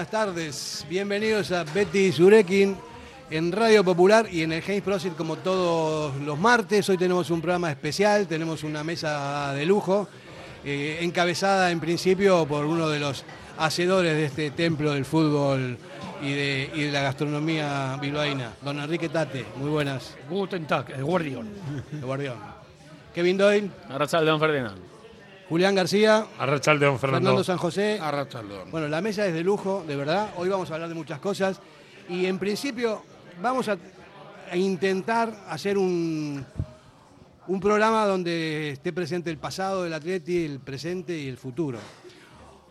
buenas tardes. Bienvenidos a Betty Zurekin en Radio Popular y en el James Prosit como todos los martes. Hoy tenemos un programa especial, tenemos una mesa de lujo, eh, encabezada en principio por uno de los hacedores de este templo del fútbol y de, y de la gastronomía bilbaína, don Enrique Tate. Muy buenas. Guten Tag, el guardián. El guardián. Kevin Doyle, Arrachaldeón Ferdinand. Julián García, Arrachaldeón, Fernando. Fernando San José. Arrachaldeón. Bueno, la mesa es de lujo, de verdad. Hoy vamos a hablar de muchas cosas. Y en principio vamos a, a intentar hacer un, un programa donde esté presente el pasado del Atleti, el presente y el futuro.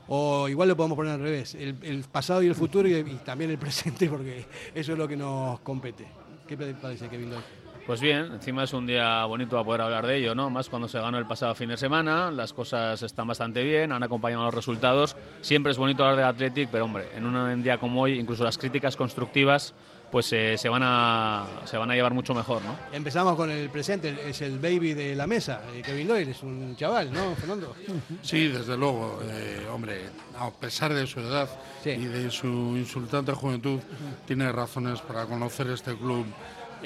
O igual lo podemos poner al revés, el, el pasado y el futuro y, y también el presente, porque eso es lo que nos compete. ¿Qué te parece, Kevin Doyle? Pues bien, encima es un día bonito para poder hablar de ello, ¿no? Más cuando se ganó el pasado fin de semana, las cosas están bastante bien, han acompañado los resultados. Siempre es bonito hablar del Athletic, pero hombre, en un día como hoy, incluso las críticas constructivas, pues eh, se, van a, se van a llevar mucho mejor, ¿no? Empezamos con el presente, es el baby de la mesa, eh, Kevin Doyle, es un chaval, ¿no, Fernando? Sí, desde luego, eh, hombre, a pesar de su edad Sí. y de su insultante juventud, tiene razones para conocer este club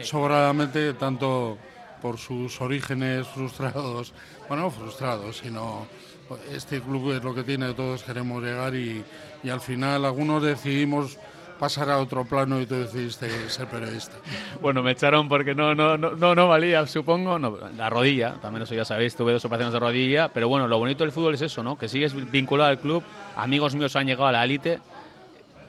sobradamente, tanto por sus orígenes frustrados, bueno, no frustrados, sino este club es lo que tiene, todos queremos llegar y, y al final algunos decidimos pasar a otro plano y tú decidiste ser periodista. Bueno, me echaron porque no, no, no, no, no valía, supongo. No, la rodilla, también eso ya sabéis, tuve dos operaciones de rodilla. Pero bueno, lo bonito del fútbol es eso, ¿no? Que sigues vinculado al club. Amigos míos han llegado a la élite.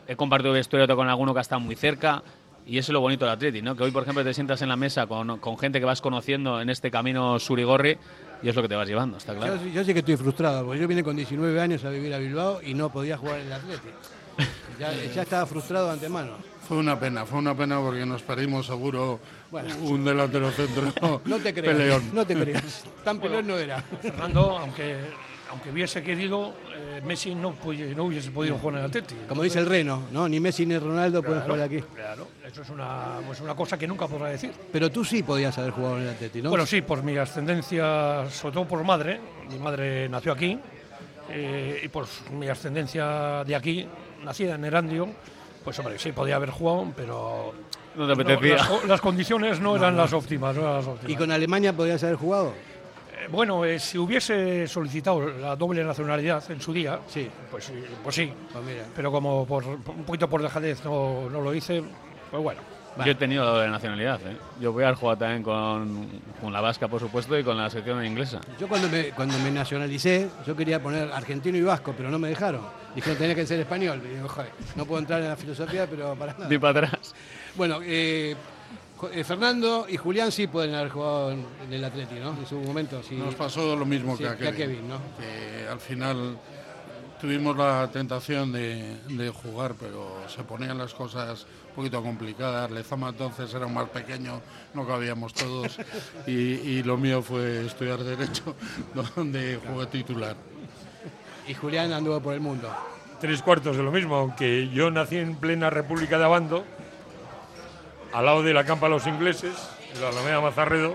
He compartido vestuario con alguno que ha estado muy cerca. Y eso es lo bonito del Atleti, ¿no? Que hoy, por ejemplo, te sientas en la mesa con, con gente que vas conociendo en este camino surigorri y es lo que te vas llevando, está claro. Yo, yo sí que estoy frustrado, porque yo vine con 19 años a vivir a Bilbao y no podía jugar en el Atleti. Ya, ya estaba frustrado de antemano. Fue una pena, fue una pena porque nos perdimos seguro Bueno. un delantero centro No te creas, peleón. no te creas. Tan peleón no era. Fernando, aunque, aunque hubiese querido, eh, Messi no, puede- no hubiese podido jugar en el Atleti. Como dice el Reno, ¿no? Ni Messi ni Ronaldo pueden jugar aquí. Claro, eso es una, es una cosa que nunca podrá decir. Pero tú sí podías haber jugado en el Atleti, ¿no? Bueno, sí, por mi ascendencia, sobre todo por madre, mi madre nació aquí, eh, y por mi ascendencia de aquí, nacida en Erandio, pues hombre, sí podía haber jugado, pero No te no, apetecía. las condiciones no eran las óptimas. no eran las óptimas. ¿Y con Alemania podías haber jugado? Eh, Bueno, eh, si hubiese solicitado la doble nacionalidad en su día, Sí. pues, sí, pues sí. Pues mira. Pero como por, un poquito por dejadez no, no lo hice, pues bueno. Yo he tenido doble nacionalidad, ¿eh? Yo voy a jugado también con, con la vasca, por supuesto, y con la sección inglesa. Yo cuando me, cuando me nacionalicé, yo quería poner argentino y vasco, pero no me dejaron. Dijeron tenía que ser español. Y digo, joder, no puedo entrar en la filosofía, pero para nada. Ni para atrás. Bueno, eh, eh, Fernando y Julián sí pueden haber jugado en, en el Atleti, ¿no? En su momento, sí. Nos pasó lo mismo Sí, que a que a Kevin. Kevin, ¿no? Que al final tuvimos la tentación de, de jugar, pero se ponían las cosas un poquito complicadas. Lezama entonces era un más pequeño, no cabíamos todos. y, y lo mío fue estudiar Derecho, donde jugué titular. Y Julián anduvo por el mundo. tres cuartos de lo mismo, aunque yo nací en plena República de Abando, al lado de la campa los ingleses, en la Alameda Mazarredo,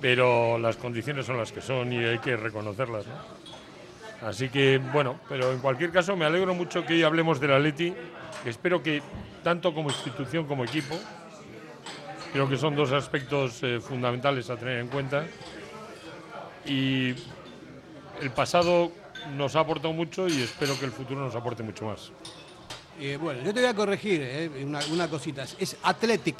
pero las condiciones son las que son y hay que reconocerlas. ¿no? Así que, bueno, pero en cualquier caso me alegro mucho que hoy hablemos del Atleti, que espero que tanto como institución como equipo, creo que son dos aspectos eh, fundamentales a tener en cuenta. Y el pasado nos ha aportado mucho y espero que el futuro nos aporte mucho más. Eh, bueno, yo te voy a corregir eh, una, una cosita. Es Athletic.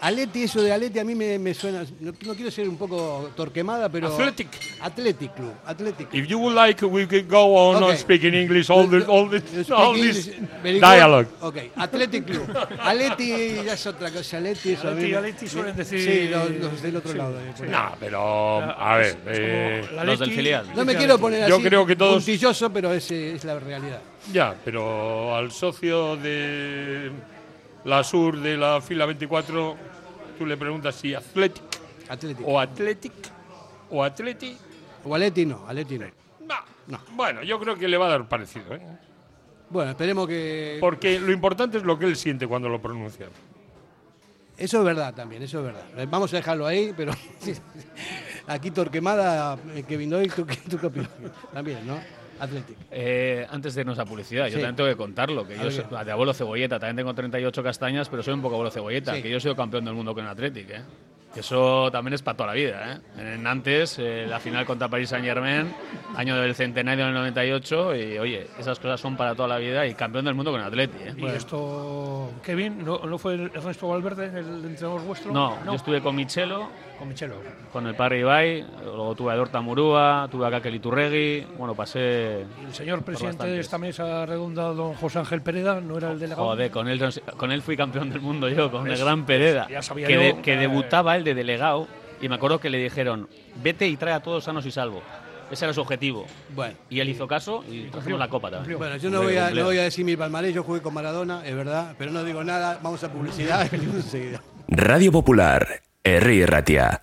Atleti, eso de Atleti a mí me, me suena. No, no quiero ser un poco torquemada, pero. Athletic. Athletic Club. Athletic. If you would like, we could go on Okay. speaking English all, the, all, the, all this English dialogue. Ok, Athletic Club. Atleti ya es otra cosa. Atleti, eso a mí Atleti, me- Atleti suelen decir- Sí, los, los del otro Sí, lado. eh. No, pero a ver, eh, los del filial. No me quiero poner así Yo creo que todos- puntilloso, pero es, eh, es la realidad. ya, pero al socio de la sur de la fila 24, tú le preguntas si Athletic Athletic. o Athletic o Atleti. O Atleti no, Atleti no. No. No. Bueno, yo creo que le va a dar parecido, ¿eh? Bueno, esperemos que. porque lo importante es lo que él siente cuando lo pronuncia. Eso es verdad también, eso es verdad. Eh, Vamos a dejarlo ahí, pero aquí Torquemada, eh, Kevin Doyle, ¿tú, tú qué opinas? También, ¿no? Athletic. Eh, antes de irnos a publicidad, yo también tengo que contarlo, que yo soy de abuelo cebolleta, también tengo 38 castañas, pero soy un poco abuelo cebolleta, Sí. que yo he sido campeón del mundo con el Athletic, ¿eh? Eso también es para toda la vida, ¿eh? En Nantes, eh, la final contra Paris Saint Germain, año del centenario del 98, y oye, esas cosas son para toda la vida y campeón del mundo con el Athletic, ¿eh? Y esto, Kevin, ¿no, no fue Ernesto Valverde el entrenador vuestro? No, yo estuve con Michelo, con Michelo. con el Parry Ibai, luego tuve a Dorta Murúa, tuve a Kakel Iturregui, bueno, pasé... Y el señor presidente de esta mesa redonda, don José Ángel Pereda, ¿no era el delegado? Joder, con él, con él fui campeón del mundo yo, con el gran Pereda. Ya sabía que, yo, de- que eh, debutaba él de delegado y me acuerdo que le dijeron, vete y trae a todos sanos y salvo. Ese era su objetivo. Bueno. Y él hizo caso y trajimos la copa también. Bueno, yo no voy, a, cumplió. no voy a decir mi palmarés, yo jugué con Maradona, es verdad, pero no digo nada, vamos a publicidad y venimos enseguida. Radio Popular, Herri Ratia.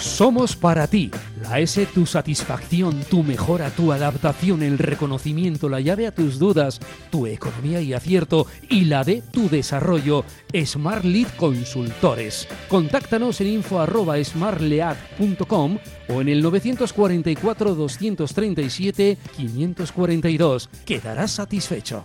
Somos para ti. La S, tu satisfacción, tu mejora, tu adaptación, el reconocimiento, la llave a tus dudas, tu economía y acierto y la de tu desarrollo. Smart Lead Consultores. Contáctanos en info arroba smartlead.com o en el 944 237 542. Quedarás satisfecho.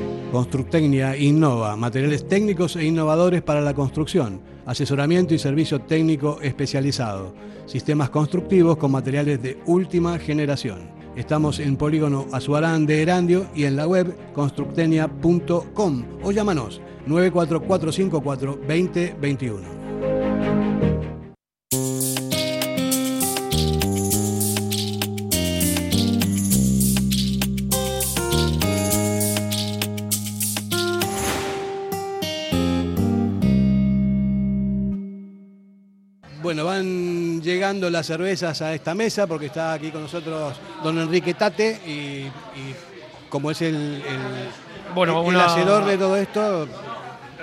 Constructecnia innova, materiales técnicos e innovadores para la construcción, asesoramiento y servicio técnico especializado, sistemas constructivos con materiales de última generación. Estamos en Polígono Azuarán de Erandio y en la web constructenia.com o llámanos 94454 2021. Llegando las cervezas a esta mesa porque está aquí con nosotros don Enrique Tate y, y como es el, el- Bueno, el una- hacedor de todo esto,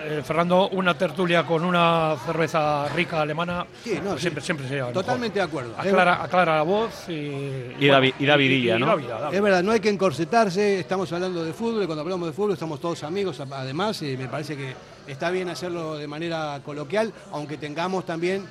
Eh, Fernando, una tertulia con una cerveza rica alemana. Sí, no, siempre, sí. siempre se lleva Totalmente mejor. de acuerdo. Aclara, aclara la voz y. Y y Davidilla, y ¿no? Es verdad, no hay que encorsetarse, estamos hablando de fútbol y cuando hablamos de fútbol estamos todos amigos además y me parece que está bien hacerlo de manera coloquial, aunque tengamos también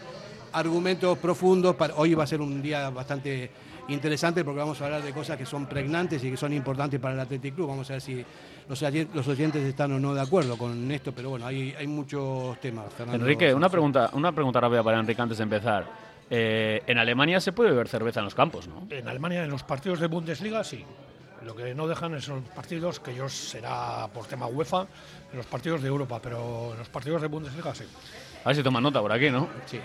argumentos profundos. Para, hoy va a ser un día bastante interesante porque vamos a hablar de cosas que son pregnantes y que son importantes para el Athletic Club. Vamos a ver si los, los oyentes están o no de acuerdo con esto, pero bueno, hay, hay muchos temas. Fernando. Enrique, una pregunta, una pregunta rápida para Enrique antes de empezar. Eh, en Alemania se puede beber cerveza en los campos, ¿no? En Alemania, en los partidos de Bundesliga, sí. Lo que no dejan es los partidos, que ellos será por tema UEFA, en los partidos de Europa, pero en los partidos de Bundesliga sí. A ver si toman nota por aquí, ¿no? Sí.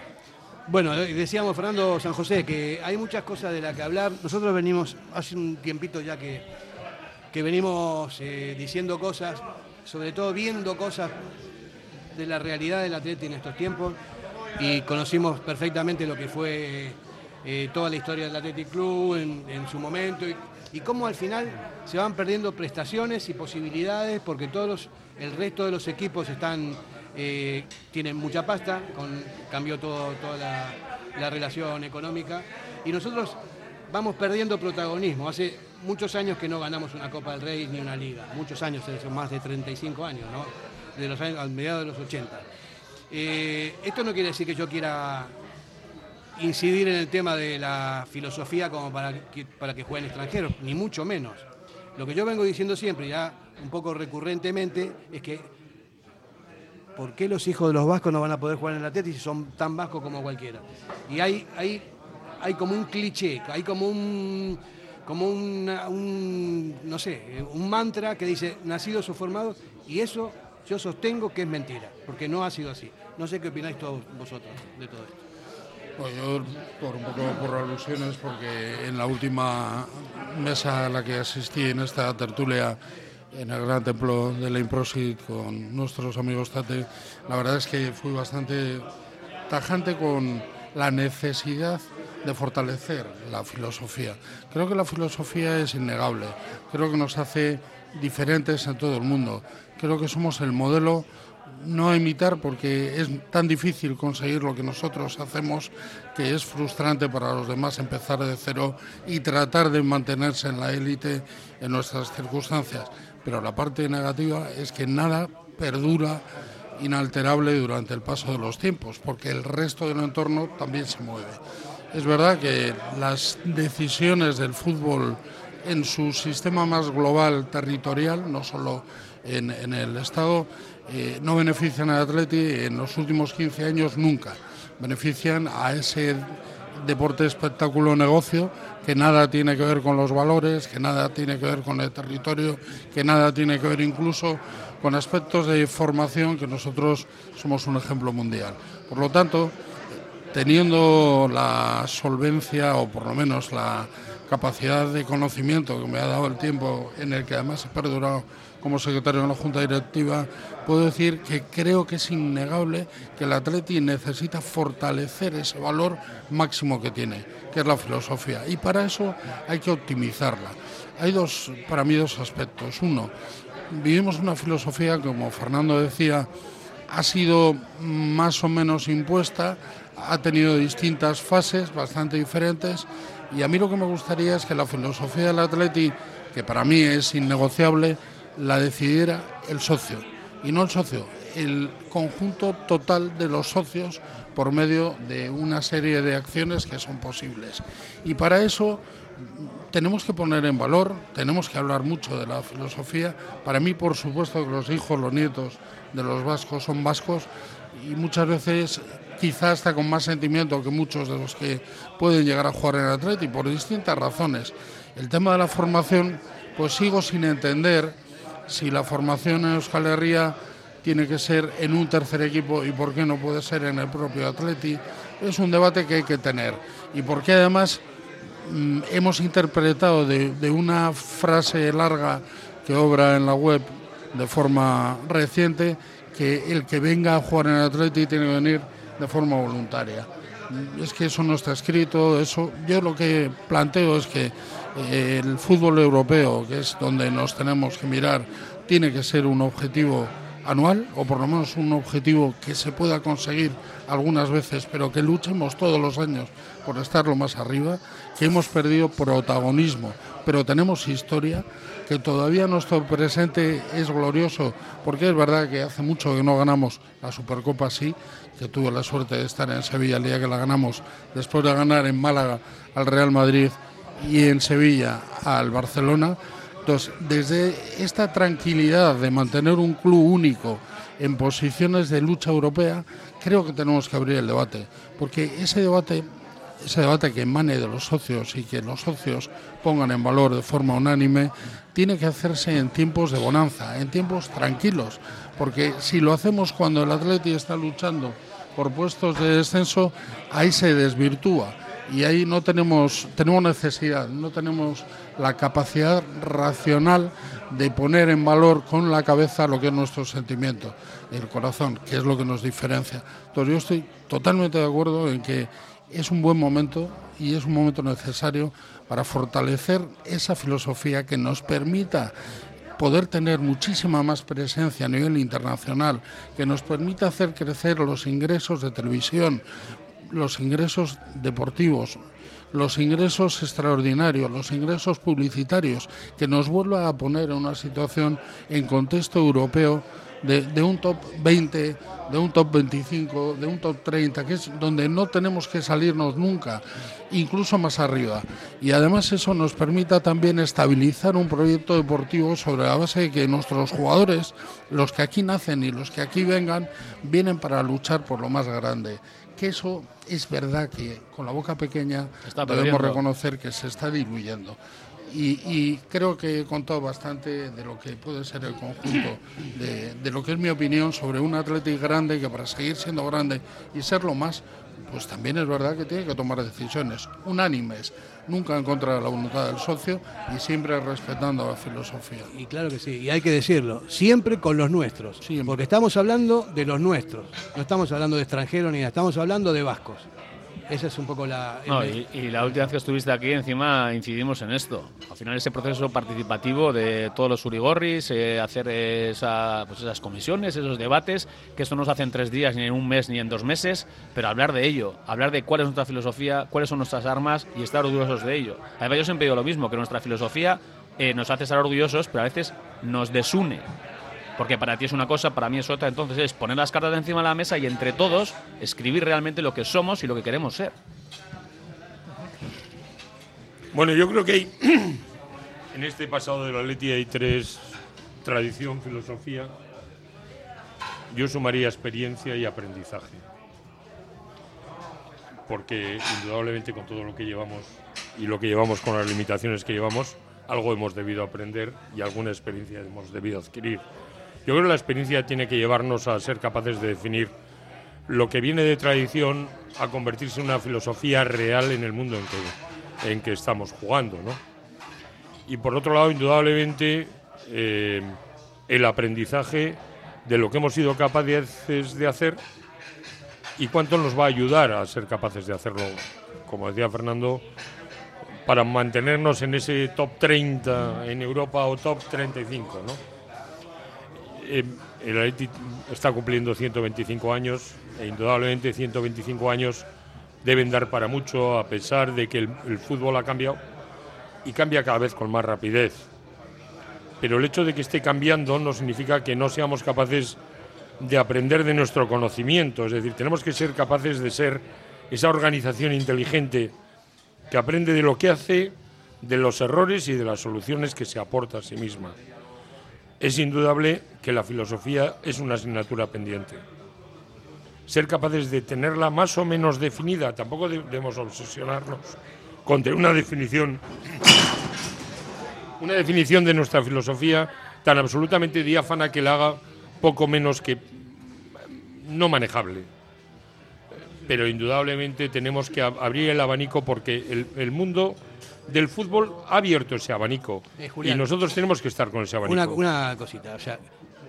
Bueno, eh, decíamos Fernando San José que hay muchas cosas de las que hablar. Nosotros venimos hace un tiempito ya que, que venimos eh, diciendo cosas, sobre todo viendo cosas de la realidad del Atleti en estos tiempos y conocimos perfectamente lo que fue eh, toda la historia del Athletic Club en, en su momento y, y cómo al final se van perdiendo prestaciones y posibilidades porque todos los- el resto de los equipos están eh, tienen mucha pasta, con, cambió todo, toda la, la relación económica y nosotros vamos perdiendo protagonismo. Hace muchos años que no ganamos una Copa del Rey ni una liga, muchos años, más de 35 años, ¿no? De los al mediados de los 80. Eh, esto no quiere decir que yo quiera incidir en el tema de la filosofía como para que, para que jueguen extranjeros, ni mucho menos. Lo que yo vengo diciendo siempre, ya un poco recurrentemente, es que ¿por qué los hijos de los vascos no van a poder jugar en el Atleti si son tan vascos como cualquiera? Y hay, hay, hay como un cliché, hay como un como un, no sé, un mantra que dice nacidos o formados, y eso yo sostengo que es mentira, porque no ha sido así. No sé qué opináis todos vosotros de todo esto. Bueno, yo, por un poco por alusiones, porque en la última mesa a la que asistí en esta tertulia en el gran templo de la Improsit con nuestros amigos Tate, la verdad es que fui bastante tajante con la necesidad de fortalecer la filosofía. Creo que la filosofía es innegable, creo que nos hace diferentes en todo el mundo, creo que somos el modelo no imitar porque es tan difícil conseguir lo que nosotros hacemos que es frustrante para los demás empezar de cero y tratar de mantenerse en la élite en nuestras circunstancias. Pero la parte negativa es que nada perdura inalterable durante el paso de los tiempos, porque el resto del entorno también se mueve. Es verdad que las decisiones del fútbol en su sistema más global territorial, no solo en, el Estado, eh, no benefician al Atleti en los últimos 15 años nunca. Benefician a ese deporte espectáculo negocio que nada tiene que ver con los valores, que nada tiene que ver con el territorio, que nada tiene que ver incluso con aspectos de formación que nosotros somos un ejemplo mundial. Por lo tanto, teniendo la solvencia o por lo menos la capacidad de conocimiento que me ha dado el tiempo en el que además he perdurado como secretario de la Junta Directiva, puedo decir que creo que es innegable que el Atleti necesita fortalecer ese valor máximo que tiene, que es la filosofía. Y para eso hay que optimizarla. Hay dos, para mí, dos aspectos. Uno, vivimos una filosofía, como Fernando decía, ha sido más o menos impuesta, ha tenido distintas fases bastante diferentes y a mí lo que me gustaría es que la filosofía del Atleti, que para mí es innegociable, la decidiera el socio y no el socio, el conjunto total de los socios por medio de una serie de acciones que son posibles. Y para eso tenemos que poner en valor, tenemos que hablar mucho de la filosofía. Para mí, por supuesto, que los hijos, los nietos de los vascos son vascos y muchas veces quizás hasta con más sentimiento que muchos de los que pueden llegar a jugar en Atleti por distintas razones. El tema de la formación, pues sigo sin entender si la formación en Euskal Herria tiene que ser en un tercer equipo y por qué no puede ser en el propio Atleti. Es un debate que hay que tener. Y por qué además mm, hemos interpretado de, una frase larga que obra en la web de forma reciente que el que venga a jugar en Atleti tiene que venir de forma voluntaria. Es que eso no está escrito, eso yo lo que planteo es que el fútbol europeo, que es donde nos tenemos que mirar, tiene que ser un objetivo anual o por lo menos un objetivo que se pueda conseguir algunas veces, pero que luchemos todos los años por estar lo más arriba, que hemos perdido protagonismo, pero tenemos historia, que todavía nuestro presente es glorioso, porque es verdad que hace mucho que no ganamos la Supercopa, sí, que tuve la suerte de estar en Sevilla el día que la ganamos, después de ganar en Málaga al Real Madrid y en Sevilla al Barcelona. Entonces, desde esta tranquilidad de mantener un club único en posiciones de lucha europea, creo que tenemos que abrir el debate, porque ese debate, ese debate que emane de los socios y que los socios pongan en valor de forma unánime, tiene que hacerse en tiempos de bonanza, en tiempos tranquilos, porque si lo hacemos cuando el Atleti está luchando por puestos de descenso, ahí se desvirtúa y ahí no tenemos tenemos necesidad, no tenemos la capacidad racional de poner en valor con la cabeza lo que es nuestro sentimiento, el corazón, que es lo que nos diferencia. Entonces yo estoy totalmente de acuerdo en que es un buen momento y es un momento necesario para fortalecer esa filosofía que nos permita poder tener muchísima más presencia a nivel internacional, que nos permita hacer crecer los ingresos de televisión, los ingresos deportivos, los ingresos extraordinarios, los ingresos publicitarios, que nos vuelva a poner en una situación en contexto europeo de, un top 20, de un top 25, de un top 30, que es donde no tenemos que salirnos nunca, incluso más arriba. Y además eso nos permita también estabilizar un proyecto deportivo sobre la base de que nuestros jugadores, los que aquí nacen y los que aquí vengan, vienen para luchar por lo más grande que eso es verdad que con la boca pequeña Está debemos reconocer que se está diluyendo. Y, y creo que he contado bastante de lo que puede ser el conjunto, de, de lo que es mi opinión sobre un Atlético grande que para seguir siendo grande y serlo más, pues también es verdad que tiene que tomar decisiones unánimes, nunca en contra de la voluntad del socio y siempre respetando la filosofía. Y claro que sí, y hay que decirlo, siempre con los nuestros, porque estamos hablando de los nuestros, no estamos hablando de extranjeros ni nada, estamos hablando de vascos. Esa es un poco la... No, y, y la última vez que estuviste aquí, encima incidimos en esto. Al final, ese proceso participativo de todos los urigorris, eh, hacer esa, pues esas comisiones, esos debates, que esto no se hace en tres días, ni en un mes, ni en dos meses, pero hablar de ello, hablar de cuál es nuestra filosofía, cuáles son nuestras armas y estar orgullosos de ello. Además, yo siempre digo lo mismo, que nuestra filosofía eh, nos hace estar orgullosos, pero a veces nos desune. Porque para ti es una cosa, para mí es otra. Entonces es poner las cartas encima de la mesa y entre todos escribir realmente lo que somos y lo que queremos ser. Bueno, yo creo que hay en este pasado del Atleti hay tres tradición, filosofía. Yo sumaría experiencia y aprendizaje. Porque indudablemente con todo lo que llevamos y lo que llevamos con las limitaciones que llevamos, algo hemos debido aprender y alguna experiencia hemos debido adquirir. Yo creo que la experiencia tiene que llevarnos a ser capaces de definir lo que viene de tradición a convertirse en una filosofía real en el mundo en que, en que estamos jugando. ¿no? Y por otro lado, indudablemente, eh, el aprendizaje de lo que hemos sido capaces de hacer y cuánto nos va a ayudar a ser capaces de hacerlo, como decía Fernando, para mantenernos en ese top 30 en Europa o top 35. ¿no? Eh, el Atleti está cumpliendo 125 años e indudablemente 125 años deben dar para mucho a pesar de que el fútbol ha cambiado y cambia cada vez con más rapidez. Pero el hecho de que esté cambiando no significa que no seamos capaces de aprender de nuestro conocimiento. Es decir, tenemos que ser capaces de ser esa organización inteligente que aprende de lo que hace, de los errores y de las soluciones que se aporta a sí misma. Es indudable que la filosofía es una asignatura pendiente. Ser capaces de tenerla más o menos definida, tampoco debemos obsesionarnos con una definición una definición de nuestra filosofía tan absolutamente diáfana que la haga poco menos que no manejable. Pero indudablemente tenemos que ab- abrir el abanico porque el, el mundo del fútbol ha abierto ese abanico Eh, y nosotros tenemos que estar con ese abanico. Una, una cosita, o sea,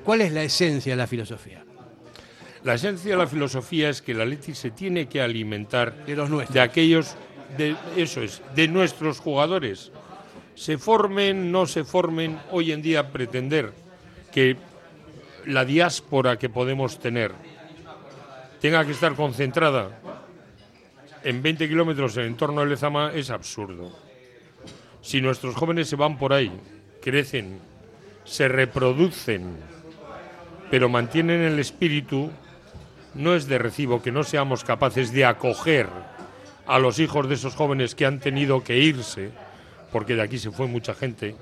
¿cuál es la esencia de la filosofía? La esencia de la filosofía es que la Leti se tiene que alimentar De los nuestros. de aquellos, de, eso es, de nuestros jugadores. Se formen, no se formen, hoy en día pretender que la diáspora que podemos tener tenga que estar concentrada en 20 kilómetros en torno de Lezama es absurdo. Si nuestros jóvenes se van por ahí, crecen, se reproducen, pero mantienen el espíritu, no es de recibo que no seamos capaces de acoger a los hijos de esos jóvenes que han tenido que irse, porque de aquí se fue mucha gente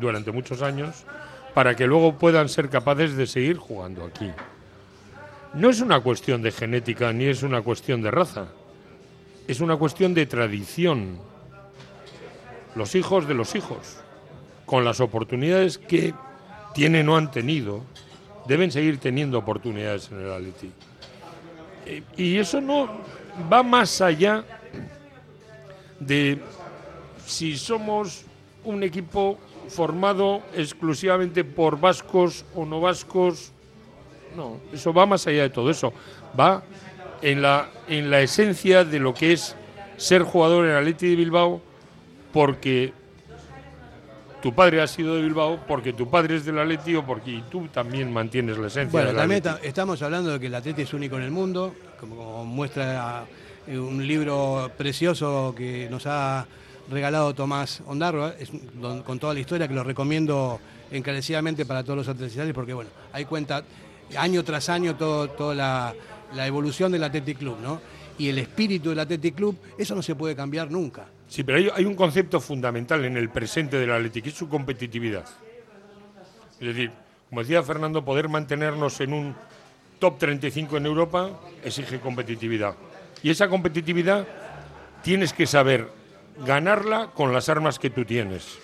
durante muchos años, para que luego puedan ser capaces de seguir jugando aquí. No es una cuestión de genética ni es una cuestión de raza, es una cuestión de tradición. Los hijos de los hijos, con las oportunidades que tienen o han tenido, deben seguir teniendo oportunidades en el Atleti. Y eso no va más allá de si somos un equipo formado exclusivamente por vascos o no vascos. No, eso va más allá de todo eso. Va en la, en la esencia de lo que es ser jugador en Atleti de Bilbao porque tu padre ha sido de Bilbao, porque tu padre es del Atleti o porque tú también mantienes la esencia Bueno, del también Atleti. estamos hablando de que el Atleti es único en el mundo, como, como muestra eh, un libro precioso que nos ha regalado Tomás Ondarro, es don- con toda la historia que lo recomiendo encarecidamente para todos los atletistas porque bueno, ahí cuenta año tras año todo, toda la, la evolución del Athletic Club, ¿no? Y el espíritu del Athletic Club, eso no se puede cambiar nunca. Sí, pero hay, un concepto fundamental en el presente del Atlético, es su competitividad. Es decir, como decía Fernando, poder mantenernos en un top 35 en Europa exige competitividad. Y esa competitividad tienes que saber ganarla con las armas que tú tienes.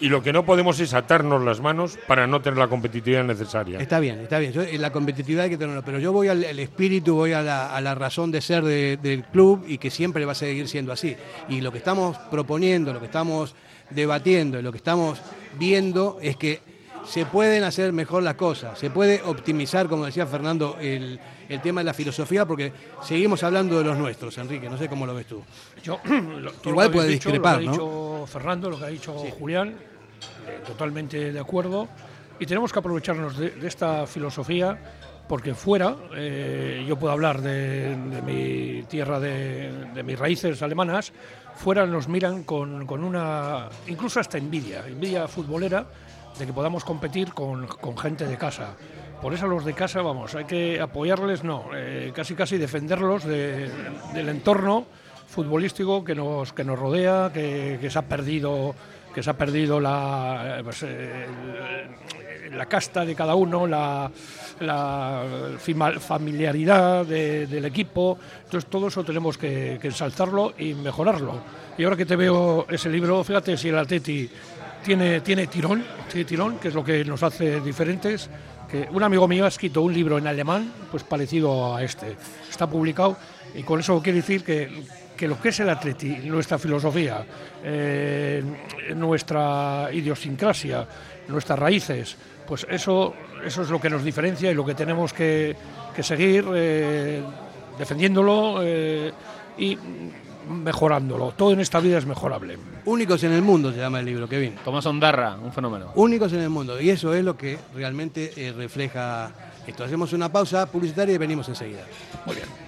Y lo que no podemos es atarnos las manos para no tener la competitividad necesaria. Está bien, está bien. Yo, la competitividad hay que tenerlo, pero yo voy al el espíritu, voy a la, a la razón de ser de- del club y que siempre va a seguir siendo así. Y lo que estamos proponiendo, lo que estamos debatiendo, lo que estamos viendo es que se pueden hacer mejor las cosas, se puede optimizar, como decía Fernando, el, el tema de la filosofía, porque seguimos hablando de los nuestros, Enrique, no sé cómo lo ves tú. Yo, lo- todo Igual puede dicho, discrepar, lo que ¿no? ha dicho Fernando, lo que ha dicho Julián, totalmente de acuerdo. Y tenemos que aprovecharnos de, esta filosofía, porque fuera, eh, yo puedo hablar de, mi tierra, de, de mis raíces alemanas, fuera nos miran con, con una, incluso hasta envidia, envidia futbolera, de que podamos competir con, con gente de casa. Por eso los de casa, vamos, hay que apoyarles, no, eh, casi casi defenderlos de- del entorno futbolístico que nos que nos rodea, que se ha perdido que se ha perdido la eh, pues, eh, la casta de cada uno, la, familiaridad de- del equipo. Entonces todo eso tenemos que, que ensalzarlo y mejorarlo. Y ahora que te veo ese libro, fíjate si el Atleti tiene, tiene tirón, tiene tirón, que es lo que nos hace diferentes. Que un amigo mío ha escrito un libro en alemán, pues parecido a este. Está publicado y con eso quiere decir que, que lo que es el Atleti, nuestra filosofía, eh, nuestra idiosincrasia, nuestras raíces, pues eso, eso es lo que nos diferencia y lo que tenemos que, que seguir eh, defendiéndolo eh, y mejorándolo. Todo en esta vida es mejorable. Únicos en el mundo se llama el libro, Kevin. Tomás Ondarra, un fenómeno. Únicos en el mundo. Y eso es lo que realmente eh, refleja esto. Hacemos una pausa publicitaria y venimos enseguida. Muy bien.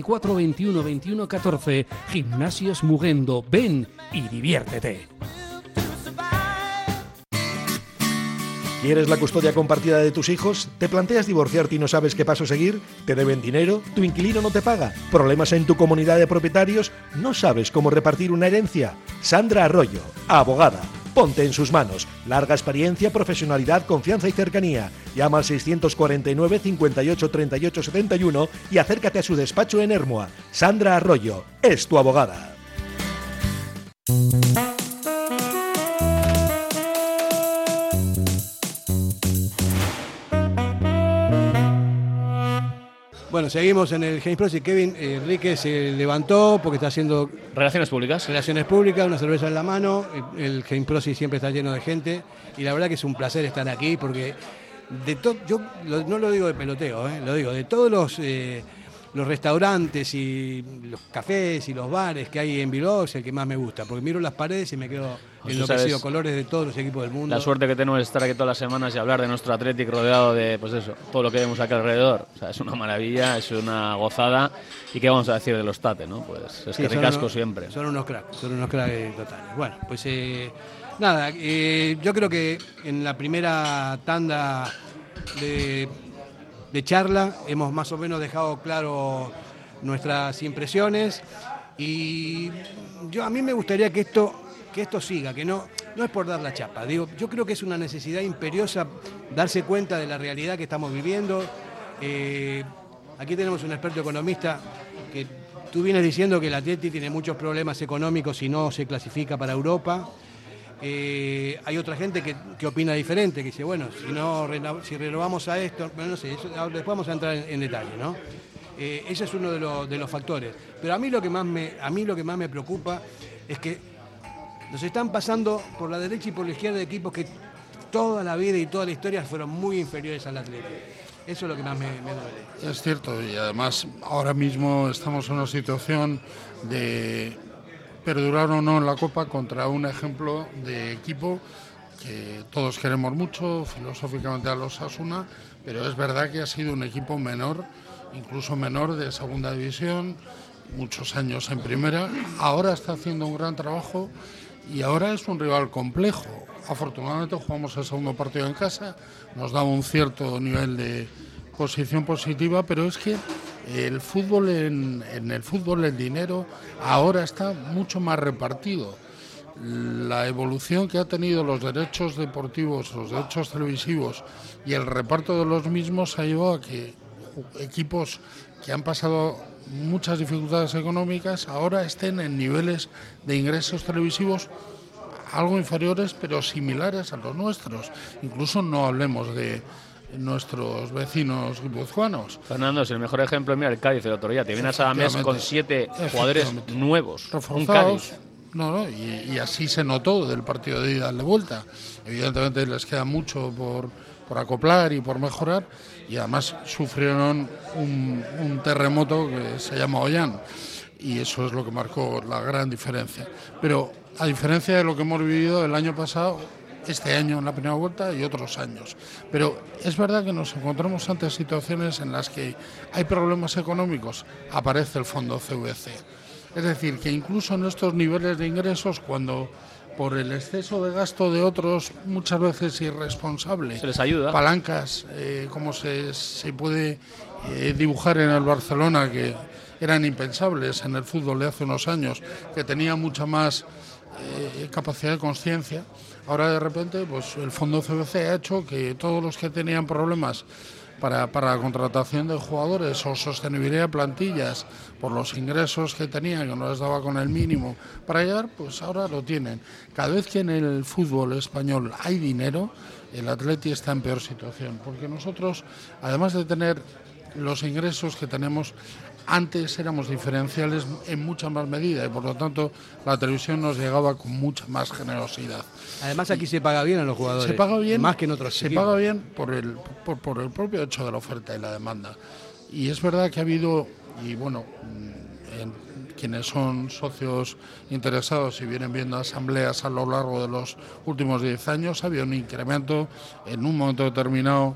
944 21 21 14. Gimnasios Mugendo. Ven y diviértete. ¿Quieres la custodia compartida de tus hijos? ¿Te planteas divorciarte y no sabes qué paso seguir? ¿Te deben dinero? ¿Tu inquilino no te paga? ¿Problemas en tu comunidad de propietarios? ¿No sabes cómo repartir una herencia? Sandra Arroyo, abogada. Ponte en sus manos. Larga experiencia, profesionalidad, confianza y cercanía. Llama al 649 58 38 71 y acércate a su despacho en Hermoa. Sandra Arroyo es tu abogada. Bueno, seguimos en el James. Y Kevin eh, Enrique se levantó porque está haciendo Relaciones públicas. relaciones públicas, una cerveza en la mano. El, James Pro siempre está lleno de gente. Y la verdad que es un placer estar aquí porque de yo lo- no lo digo de peloteo, eh, lo digo de todos los eh, los restaurantes y los cafés y los bares que hay en Bilbao es el que más me gusta, porque miro las paredes y me quedo Pues enloquecido, sabes- colores de todos los equipos del mundo. La suerte que tenemos de estar aquí todas las semanas y hablar de nuestro Athletic rodeado de, pues eso, todo lo que vemos aquí alrededor. O sea, es una maravilla, es una gozada. ¿Y qué vamos a decir de los Tate, no? Pues es Sí, que ricasco unos- siempre. Son unos cracks, son unos cracks totales. Bueno, pues eh, nada, eh, yo creo que en la primera tanda de, de charla hemos más o menos dejado claro nuestras impresiones y yo a mí me gustaría que esto que esto siga, que no no es por dar la chapa. Digo, yo creo que es una necesidad imperiosa darse cuenta de la realidad que estamos viviendo. Eh, aquí tenemos un experto economista que tú vienes diciendo que el Atleti tiene muchos problemas económicos y no se clasifica para Europa. Eh, hay otra gente que, opina diferente, que dice, bueno, si no si renovamos a esto, bueno, no sé, después vamos a entrar en, detalle, ¿no? Eh, ese es uno de, los- factores. Pero a mí lo que más me, a mí lo que más me preocupa es que nos están pasando por la derecha y por la izquierda equipos que toda la vida y toda la historia fueron muy inferiores al Atlético. Eso es lo que más me, me duele. Es cierto, y además ahora mismo estamos en una situación de perdurar o no en la Copa contra un ejemplo de equipo que todos queremos mucho, filosóficamente a los Asuna, pero es verdad que ha sido un equipo menor, incluso menor de segunda división, muchos años en primera, ahora está haciendo un gran trabajo y ahora es un rival complejo. Afortunadamente jugamos el segundo partido en casa, nos da un cierto nivel de posición positiva, pero es que el fútbol en, el fútbol el dinero ahora está mucho más repartido. La evolución que ha tenido los derechos deportivos, los derechos televisivos y el reparto de los mismos ha llevado a que equipos que han pasado muchas dificultades económicas ahora estén en niveles de ingresos televisivos algo inferiores pero similares a los nuestros. Incluso no hablemos de nuestros vecinos guipuzcoanos. Fernando, es el mejor ejemplo, mira, el Cádiz el otro día. Te vienes a la mes con siete jugadores nuevos. Reforzados. No, no, y, y así se notó del partido de ida de vuelta. Evidentemente les queda mucho por, por acoplar y por mejorar y además sufrieron un, un terremoto que se llama Ollán y eso es lo que marcó la gran diferencia. Pero a diferencia de lo que hemos vivido el año pasado, este año en la primera vuelta y otros años. Pero es verdad que nos encontramos ante situaciones en las que hay problemas económicos, aparece el fondo CVC. Es decir, que incluso en estos niveles de ingresos, cuando por el exceso de gasto de otros, muchas veces irresponsable, Se les ayuda. palancas, eh, como se, se puede eh, dibujar en el Barcelona, que eran impensables en el fútbol de hace unos años, que tenía mucha más eh, capacidad de conciencia. Ahora de repente, pues el fondo CBC ha hecho que todos los que tenían problemas para, para la contratación de jugadores o sostenibilidad de plantillas por los ingresos que tenían, que no les daba con el mínimo para llegar, pues ahora lo tienen. Cada vez que en el fútbol español hay dinero, el Atleti está en peor situación, porque nosotros, además de tener los ingresos que tenemos, antes éramos diferenciales en mucha más medida y por lo tanto la televisión nos llegaba con mucha más generosidad. Además aquí se paga bien a los jugadores. Se paga bien, Más que en otros Se equipos. paga bien por el, por, por el propio hecho de la oferta y la demanda. Y es verdad que ha habido, y bueno, mm, en- quienes son socios interesados y vienen viendo asambleas a lo largo de los últimos 10 años, ha habido un incremento en un momento determinado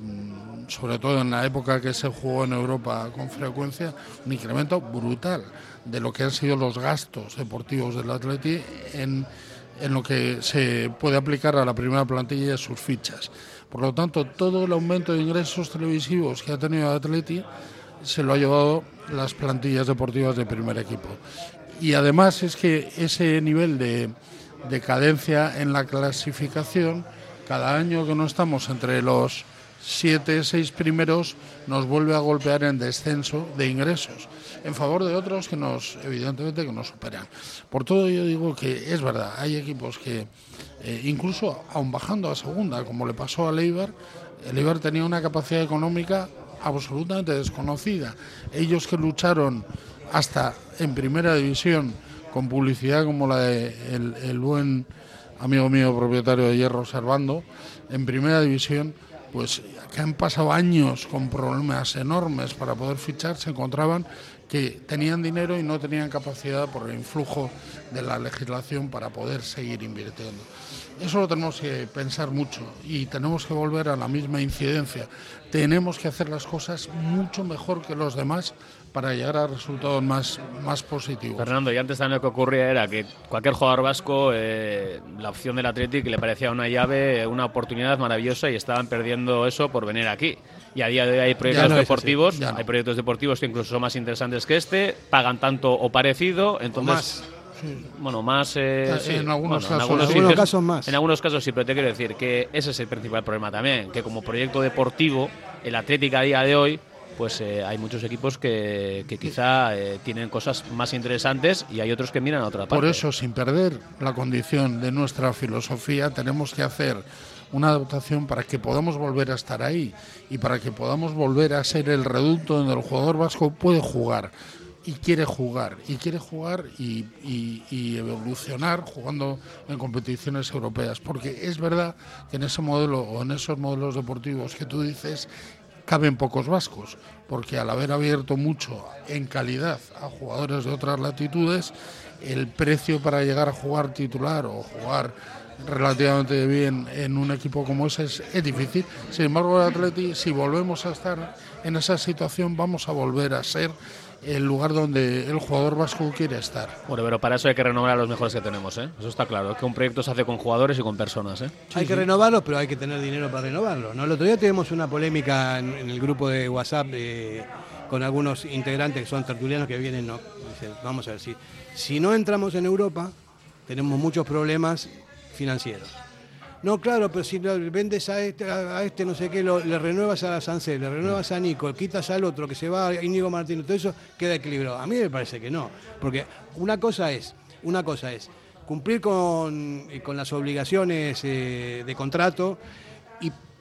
mm, sobre todo en la época que se jugó en Europa con frecuencia, un incremento brutal de lo que han sido los gastos deportivos del Atleti en, en lo que se puede aplicar a la primera plantilla y a sus fichas. Por lo tanto, todo el aumento de ingresos televisivos que ha tenido el Atleti se lo ha llevado las plantillas deportivas de primer equipo. Y además es que ese nivel de, de cadencia en la clasificación, cada año que no estamos entre los siete, seis primeros, nos vuelve a golpear en descenso de ingresos, en favor de otros que nos, evidentemente, que nos superan. Por todo yo digo que es verdad, hay equipos que, eh, incluso aun bajando a segunda, como le pasó al Eibar, el Eibar tenía una capacidad económica absolutamente desconocida. Ellos que lucharon hasta en primera división con publicidad como la de el, el buen amigo mío propietario de Hierro Servando, en primera división pues que han pasado años con problemas enormes para poder fichar, se encontraban que tenían dinero y no tenían capacidad por el influjo de la legislación para poder seguir invirtiendo. Eso lo tenemos que pensar mucho y tenemos que volver a la misma incidencia. Tenemos que hacer las cosas mucho mejor que los demás para llegar a resultados más, más positivos. Fernando, y antes también lo que ocurría era que cualquier jugador vasco, eh, la opción del Athletic le parecía una llave, una oportunidad maravillosa y estaban perdiendo eso por venir aquí. Y a día de hoy hay proyectos deportivos, hay proyectos deportivos que incluso son más interesantes que este, pagan tanto o parecido, entonces bueno, más. Eh, en algunos, casos, más. En algunos casos sí, pero te quiero decir que ese es el principal problema también. Que como proyecto deportivo, el Atlético a día de hoy, pues eh, hay muchos equipos que, que quizá eh, tienen cosas más interesantes y hay otros que miran a otra parte. Por eso, sin perder la condición de nuestra filosofía, tenemos que hacer una adaptación para que podamos volver a estar ahí y para que podamos volver a ser el reducto donde el jugador vasco puede jugar y quiere jugar, y quiere jugar y, evolucionar jugando en competiciones europeas, porque es verdad que en ese modelo o en esos modelos deportivos que tú dices caben pocos vascos, porque al haber abierto mucho en calidad a jugadores de otras latitudes, el precio para llegar a jugar titular o jugar relativamente bien en un equipo como ese es, difícil. Sin embargo, el Atleti, si volvemos a estar en esa situación, vamos a volver a ser el lugar donde el jugador vasco quiere estar. Bueno, pero para eso hay que renovar a los mejores que tenemos, ¿eh? Eso está claro, es que un proyecto se hace con jugadores y con personas, ¿eh? hay que renovarlos, pero hay que tener dinero para renovarlos. ¿no? El otro día tuvimos una polémica en, el grupo de WhatsApp con algunos integrantes que son tertulianos que vienen, no, vamos a ver, si, si no entramos en Europa, tenemos muchos problemas financieros. No, claro, pero si vendes a este, a este no sé qué, le renuevas a Sancel, le renuevas a Nico, quitas al otro, que se va a Íñigo Martínez, todo eso queda equilibrado. A mí me parece que no, porque una cosa es, una cosa es cumplir con, con las obligaciones eh, de contrato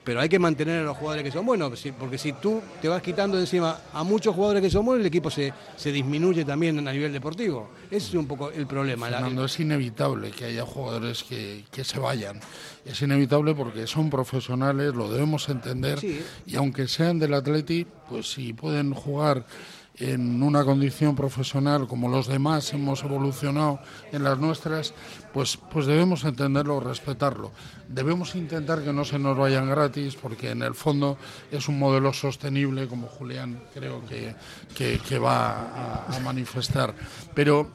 pero hay que mantener a los jugadores que son buenos, porque si tú te vas quitando encima a muchos jugadores que son buenos, el equipo se, se disminuye también a nivel deportivo. Ese es un poco el problema. Fernando, es inevitable que haya jugadores que, que, se vayan. Es inevitable porque son profesionales, lo debemos entender, y aunque sean del Atleti, pues si pueden jugar en una condición profesional como los demás hemos evolucionado en las nuestras, pues, pues debemos entenderlo, respetarlo. Debemos intentar que no se nos vayan gratis, porque en el fondo es un modelo sostenible, como Julián creo que, que, va a, a manifestar. Pero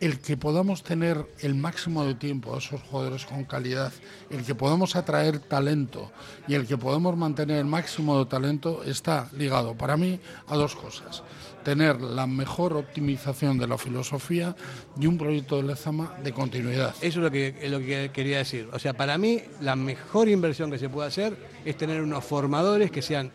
el que podamos tener el máximo de tiempo a esos jugadores con calidad, el que podamos atraer talento y el que podamos mantener el máximo de talento está ligado para mí a dos cosas. Tener la mejor optimización de la filosofía y un proyecto de Lezama de continuidad. Eso es lo que, lo que quería decir. O sea, para mí la mejor inversión que se puede hacer es tener unos formadores que sean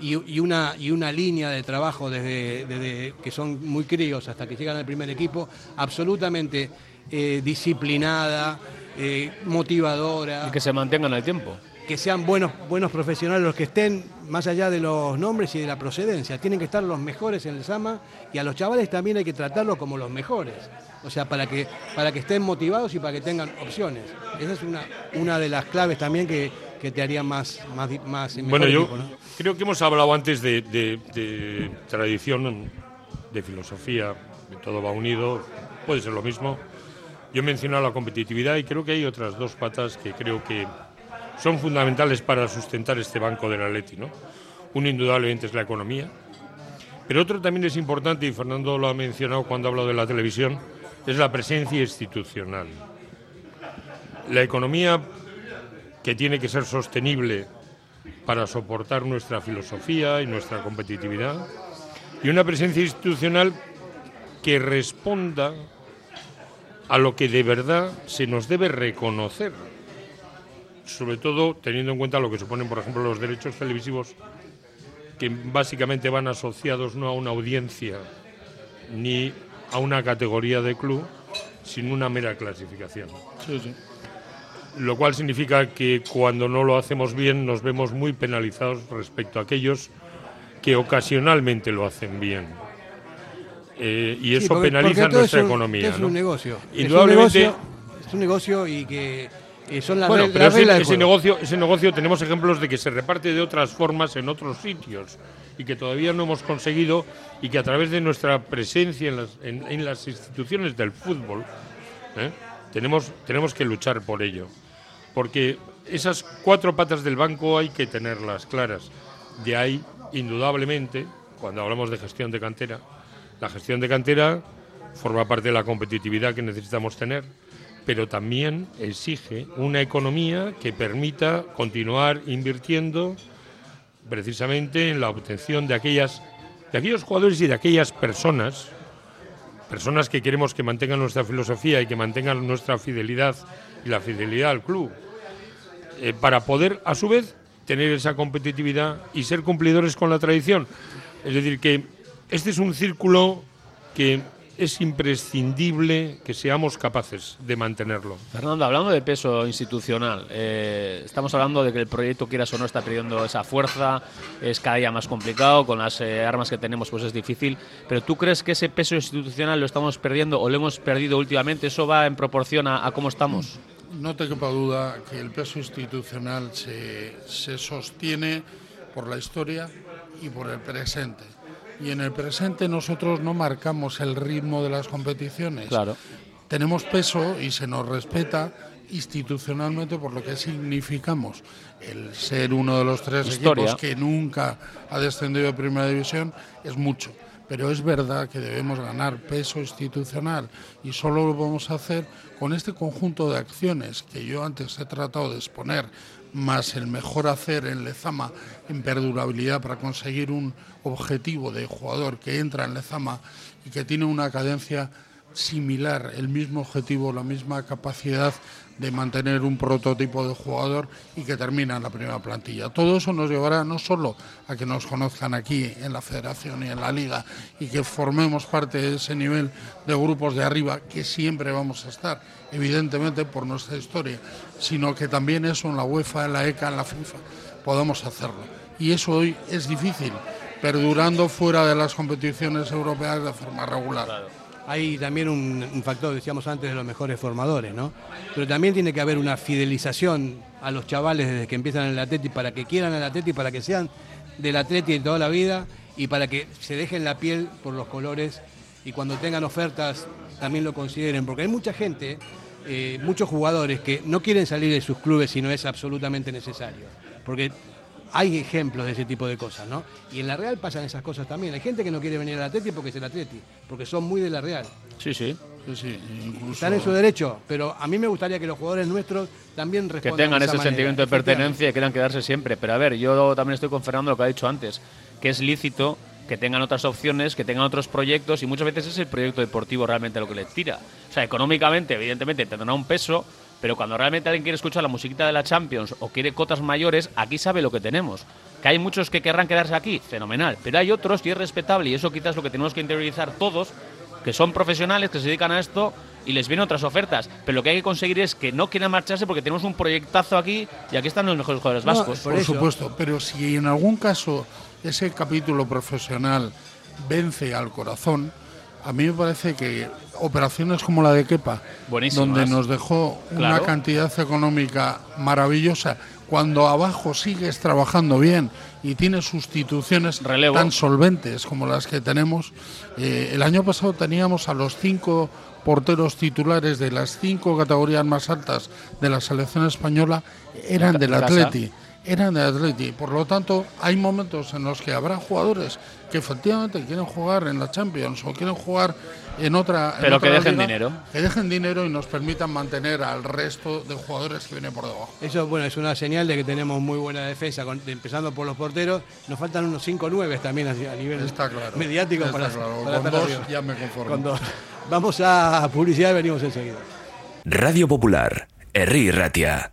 y, una, y una línea de trabajo desde, que son muy críos hasta que llegan al primer equipo, absolutamente eh, disciplinada, eh, motivadora. Y que se mantengan el tiempo. Que sean buenos, buenos profesionales los que estén más allá de los nombres y de la procedencia. Tienen que estar los mejores en el SAMA y a los chavales también hay que tratarlos como los mejores. O sea, para que, para que estén motivados y para que tengan opciones. Esa es una, una de las claves también que, que te haría más, más, más Bueno, yo creo que hemos hablado antes de, tradición, de filosofía, de todo va unido, puede ser lo mismo. Yo he mencionado la competitividad y creo que hay otras dos patas que creo que son fundamentales para sustentar este banco del Atleti, ¿no? Uno indudablemente es la economía, pero otro también es importante, y Fernando lo ha mencionado cuando ha hablado de la televisión, es la presencia institucional. La economía que tiene que ser sostenible para soportar nuestra filosofía y nuestra competitividad, y una presencia institucional que responda a lo que de verdad se nos debe reconocer, sobre todo teniendo en cuenta lo que suponen, por ejemplo, los derechos televisivos, que básicamente van asociados no a una audiencia ni a una categoría de club, sino una mera clasificación lo cual significa que cuando no lo hacemos bien nos vemos muy penalizados respecto a aquellos que ocasionalmente lo hacen bien. Eh, y eso penaliza nuestra economía. Es un negocio. Indudablemente. Es un negocio, y que Eh, son las bueno, pero ese, negocio, ese negocio tenemos ejemplos de que se reparte de otras formas en otros sitios y que todavía no hemos conseguido y que a través de nuestra presencia en las, en- en las instituciones del fútbol ¿eh? tenemos, tenemos que luchar por ello. Porque esas cuatro patas del banco hay que tenerlas claras. De ahí, indudablemente, cuando hablamos de gestión de cantera, la gestión de cantera forma parte de la competitividad que necesitamos tener, pero también exige una economía que permita continuar invirtiendo precisamente en la obtención de aquellas de aquellos jugadores y de aquellas personas personas que queremos que mantengan nuestra filosofía y que mantengan nuestra fidelidad y la fidelidad al club eh, para poder a su vez tener esa competitividad y ser cumplidores con la tradición. Es decir que este es un círculo que es imprescindible que seamos capaces de mantenerlo Fernando, hablando de peso institucional, eh, estamos hablando de que el proyecto, quieras o no, está perdiendo esa fuerza, es cada día más complicado, con las eh, armas que tenemos pues es difícil, pero ¿tú crees que ese peso institucional lo estamos perdiendo o lo hemos perdido últimamente? ¿Eso va en proporción a, a cómo estamos? No te quepa duda que el peso institucional se, se sostiene por la historia y por el presente. Y en el presente nosotros no marcamos el ritmo de las competiciones. Claro. Tenemos peso y se nos respeta institucionalmente por lo que significamos. El ser uno de los tres Historia. equipos que nunca ha descendido de primera división es mucho. Pero es verdad que debemos ganar peso institucional y solo lo podemos hacer con este conjunto de acciones que yo antes he tratado de exponer, más el mejor hacer en Lezama en perdurabilidad para conseguir un objetivo de jugador que entra en Lezama y que tiene una cadencia similar, el mismo objetivo, la misma capacidad de mantener un prototipo de jugador y que termina en la primera plantilla. Todo eso nos llevará no solo a que nos conozcan aquí en la federación y en la liga y que formemos parte de ese nivel de grupos de arriba que siempre vamos a estar, evidentemente por nuestra historia, sino que también eso en la UEFA, en la ECA, en la FIFA podamos hacerlo. Y eso hoy es difícil, perdurando fuera de las competiciones europeas de forma regular. Hay también un, factor, decíamos antes, de los mejores formadores, ¿no? Pero también tiene que haber una fidelización a los chavales desde que empiezan en el Atleti para que quieran el Atleti, para que sean del Atleti de toda la vida y para que se dejen la piel por los colores y cuando tengan ofertas también lo consideren, porque hay mucha gente, eh, muchos jugadores que no quieren salir de sus clubes si no es absolutamente necesario, porque hay ejemplos de ese tipo de cosas, ¿no? Y en la Real pasan esas cosas también. Hay gente que no quiere venir al Atleti porque es el Atleti, porque son muy de la Real. Sí, sí. Sí, sí, incluso- Están en su derecho, pero a mí me gustaría que los jugadores nuestros también que respondan tengan de ese esa manera. sentimiento de pertenencia y quieran quedarse siempre. Pero a ver, yo también estoy con Fernando lo que ha dicho antes, que es lícito que tengan otras opciones, que tengan otros proyectos y muchas veces es el proyecto deportivo realmente lo que les tira. O sea, económicamente, evidentemente, tendrá un peso, pero cuando realmente alguien quiere escuchar la musiquita de la Champions o quiere cotas mayores, aquí sabe lo que tenemos. Que hay muchos que querrán quedarse aquí, fenomenal. Pero hay otros, y es respetable, y eso quizás es lo que tenemos que interiorizar todos, que son profesionales, que se dedican a esto y les vienen otras ofertas. Pero lo que hay que conseguir es que no quieran marcharse porque tenemos un proyectazo aquí y aquí están los mejores jugadores No, vascos. por, supuesto, pero si en algún caso ese capítulo profesional vence al corazón, a mí me parece que operaciones como la de Kepa, Buenísimas. donde nos dejó una cantidad económica maravillosa, cuando abajo sigues trabajando bien y tienes sustituciones Relevo. tan solventes como las que tenemos, eh, el año pasado teníamos a los cinco porteros titulares de las cinco categorías más altas de la selección española, eran del. Atleti eran de Atleti. Por lo tanto, hay momentos en los que habrá jugadores que efectivamente quieren jugar en la Champions o quieren jugar en otra. en Pero que dejen liga, dinero. Que dejen dinero y nos permitan mantener al resto de jugadores que vienen por debajo. Eso bueno, es una señal de que tenemos muy buena defensa, con- empezando por los porteros. Nos faltan unos 5 9 también a a nivel Está claro. mediático Está para, claro. para Con estar dos ya me conformo. Con dos. Vamos a publicidad y venimos enseguida. Radio Popular, Herri Ratia.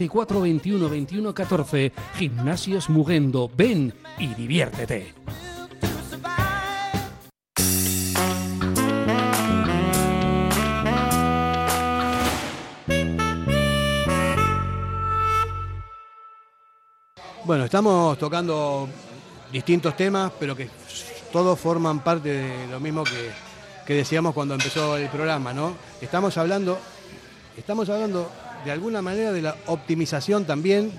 24 21 21 14. Gimnasios Mugendo. Ven y diviértete. Bueno, estamos tocando distintos temas, pero que todos forman parte de lo mismo que, que decíamos cuando empezó el programa, ¿no? Estamos hablando, estamos hablando de alguna manera de la optimización también,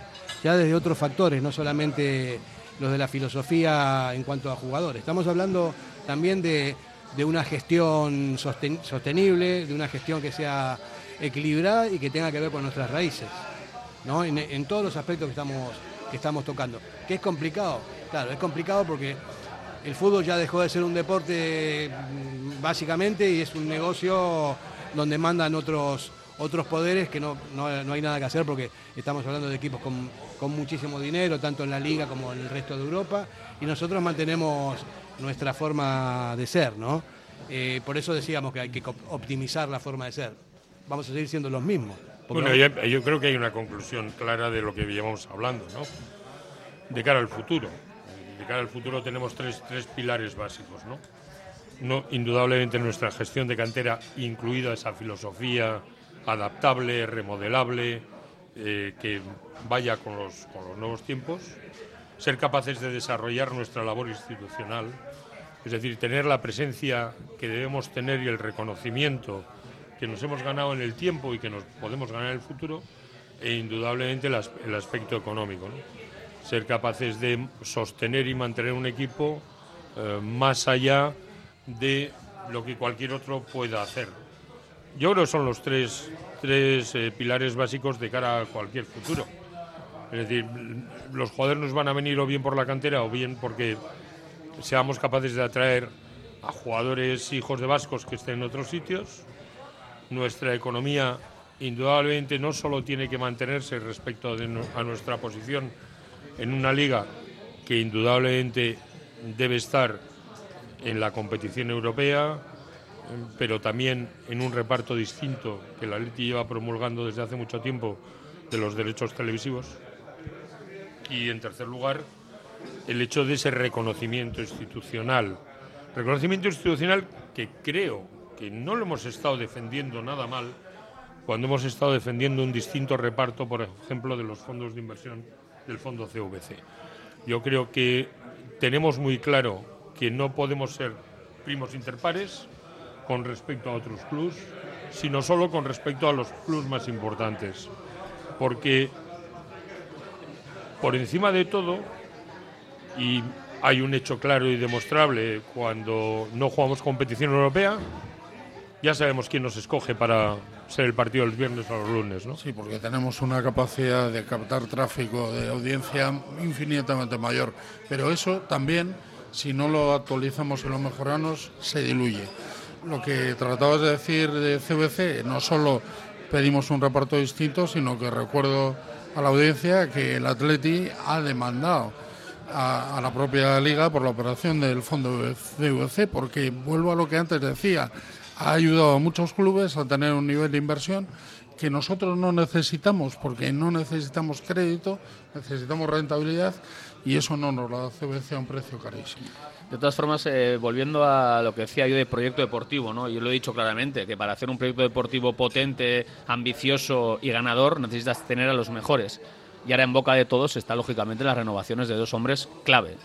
ya desde otros factores, no solamente los de la filosofía en cuanto a jugadores. Estamos hablando también de, una gestión sostenible, de una gestión que sea equilibrada y que tenga que ver con nuestras raíces, ¿no? en, todos los aspectos que estamos, que estamos tocando. ¿Qué es complicado? Claro, es complicado porque el fútbol ya dejó de ser un deporte mm, básicamente y es un negocio donde mandan otros, otros poderes que no, hay nada que hacer porque estamos hablando de equipos con, muchísimo dinero, tanto en la liga como en el resto de Europa, y nosotros mantenemos nuestra forma de ser, ¿no? Eh, por eso decíamos que hay que optimizar la forma de ser. Vamos a seguir siendo los mismos. Bueno, yo, creo que hay una conclusión clara de lo que llevamos hablando, ¿no? De cara al futuro. De cara al futuro tenemos tres, tres pilares básicos, ¿no? No, indudablemente nuestra gestión de cantera, incluida esa filosofía adaptable, remodelable, eh, que vaya con los, con los nuevos tiempos, ser capaces de desarrollar nuestra labor institucional, es decir, tener la presencia que debemos tener y el reconocimiento que nos hemos ganado en el tiempo y que nos podemos ganar en el futuro, e indudablemente el, aspecto económico. Ser capaces de sostener y mantener un equipo eh, más allá de lo que cualquier otro pueda hacer. Yo creo que son los tres, tres eh, pilares básicos de cara a cualquier futuro. Es decir, los jugadores nos van a venir o bien por la cantera o bien porque seamos capaces de atraer a jugadores hijos de vascos que estén en otros sitios. Nuestra economía indudablemente no solo tiene que mantenerse respecto a nuestra posición en una liga que indudablemente debe estar en la competición europea, pero también en un reparto distinto que la Leti lleva promulgando desde hace mucho tiempo de los derechos televisivos. Y en tercer lugar, el hecho de ese reconocimiento institucional. Reconocimiento institucional que creo que no lo hemos estado defendiendo nada mal cuando hemos estado defendiendo un distinto reparto, por ejemplo, de los fondos de inversión del fondo CVC. Yo creo que tenemos muy claro que no podemos ser primos interpares, con respecto a otros clubs, sino solo con respecto a los clubs más importantes. Porque por encima de todo, y hay un hecho claro y demostrable cuando no jugamos competición europea, ya sabemos quién nos escoge para ser el partido los viernes o los lunes, ¿no? Sí, porque tenemos una capacidad de captar tráfico de audiencia infinitamente mayor. Pero eso también, si no lo actualizamos y lo mejoramos, se diluye lo que tratabas de decir de CVC, no solo pedimos un reparto distinto, sino que recuerdo a la audiencia que el Atleti ha demandado a, la propia liga por la operación del fondo CVC, porque vuelvo a lo que antes decía, ha ayudado a muchos clubes a tener un nivel de inversión que nosotros no necesitamos, porque no necesitamos crédito, necesitamos rentabilidad y eso no nos lo hace CBC a un precio carísimo. De todas formas, eh, volviendo a lo que decía yo de proyecto deportivo, ¿no? yo lo he dicho claramente, que para hacer un proyecto deportivo potente, ambicioso y ganador necesitas tener a los mejores. Y ahora en boca de todos está lógicamente las renovaciones de dos hombres clave.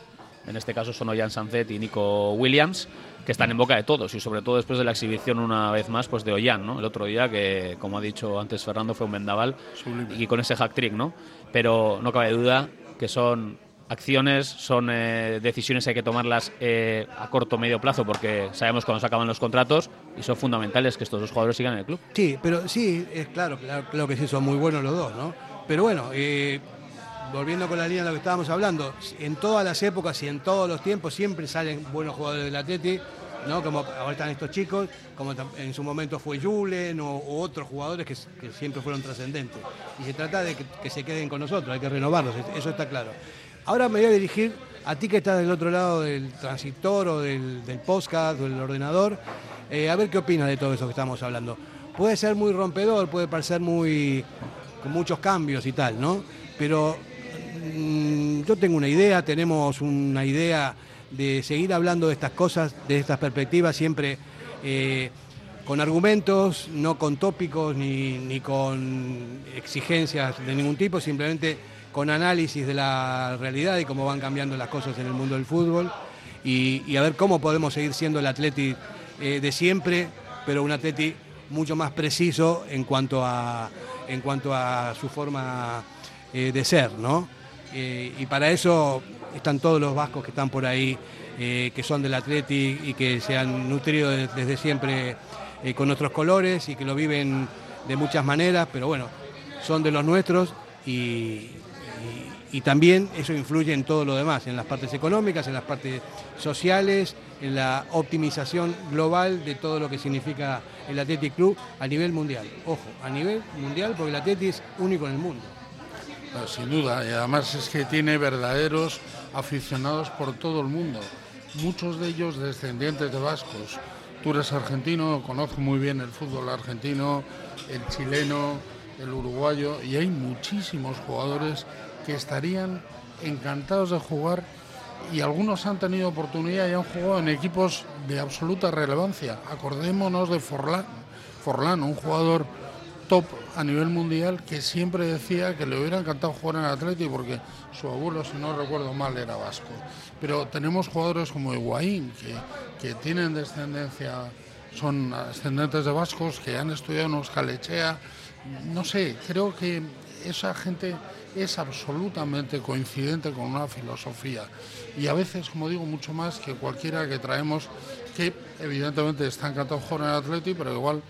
En este caso son Ollán Sanzet y Nico Williams, que están en boca de todos y sobre todo después de la exhibición una vez más pues de Ollán, ¿no? El otro día que, como ha dicho antes Fernando, fue un vendaval y con ese hack trick, ¿no? Pero no cabe duda que son acciones, son eh, decisiones que hay que tomarlas eh, a corto o medio plazo porque sabemos cuándo se acaban los contratos y son fundamentales que estos dos jugadores sigan en el club. Sí, pero sí, es claro, claro, que sí, son muy buenos los dos, ¿no? Pero bueno, eh, volviendo con la línea de lo que estábamos hablando, en todas las épocas y en todos los tiempos siempre salen buenos jugadores del Atleti, ¿no? Como ahora están estos chicos, como en su momento fue Julen o, otros jugadores que, siempre fueron trascendentes. Y se trata de que se queden con nosotros, hay que renovarlos, eso está claro. Ahora me voy a dirigir a ti que estás del otro lado del transistor o del, podcast o del ordenador, eh, a ver qué opinas de todo eso que estamos hablando. Puede ser muy rompedor, puede parecer muy con muchos cambios y tal, ¿no? Pero mm, yo tengo una idea, tenemos una idea de seguir hablando de estas cosas, de estas perspectivas, siempre eh, con argumentos, no con tópicos ni, ni con exigencias de ningún tipo, simplemente con análisis de la realidad y cómo van cambiando las cosas en el mundo del fútbol y, a ver cómo podemos seguir siendo el Atleti eh, de siempre, pero un Atleti mucho más preciso en cuanto a, en cuanto a su forma eh, de ser, ¿no? Eh, y para eso están todos los vascos que están por ahí, que son del Atleti y que se han nutrido desde siempre con nuestros colores y que lo viven de muchas maneras, pero bueno, son de los nuestros y, y también eso influye en todo lo demás, en las partes económicas, en las partes sociales, en la optimización global de todo lo que significa el Athletic Club a nivel mundial. Ojo, a nivel mundial porque el Athletic es único en el mundo. Sin duda, y además es que tiene verdaderos aficionados por todo el mundo, muchos de ellos descendientes de vascos. Tú eres argentino, conozco muy bien el fútbol argentino, el chileno, el uruguayo, y hay muchísimos jugadores que estarían encantados de jugar y algunos han tenido oportunidad y han jugado en equipos de absoluta relevancia. Acordémonos de Forlán, Forlán, un jugador top a nivel mundial que siempre decía que le hubiera encantado jugar en Atleti porque su abuelo, si no recuerdo mal, era vasco. Pero tenemos jugadores como Higuaín que, que tienen descendencia, son ascendentes de vascos, que han estudiado en Euskalechea. No sé, creo que esa gente es absolutamente coincidente con una filosofía y a veces, como digo, mucho más que cualquiera que traemos, que evidentemente está encantado con el Atleti, pero igual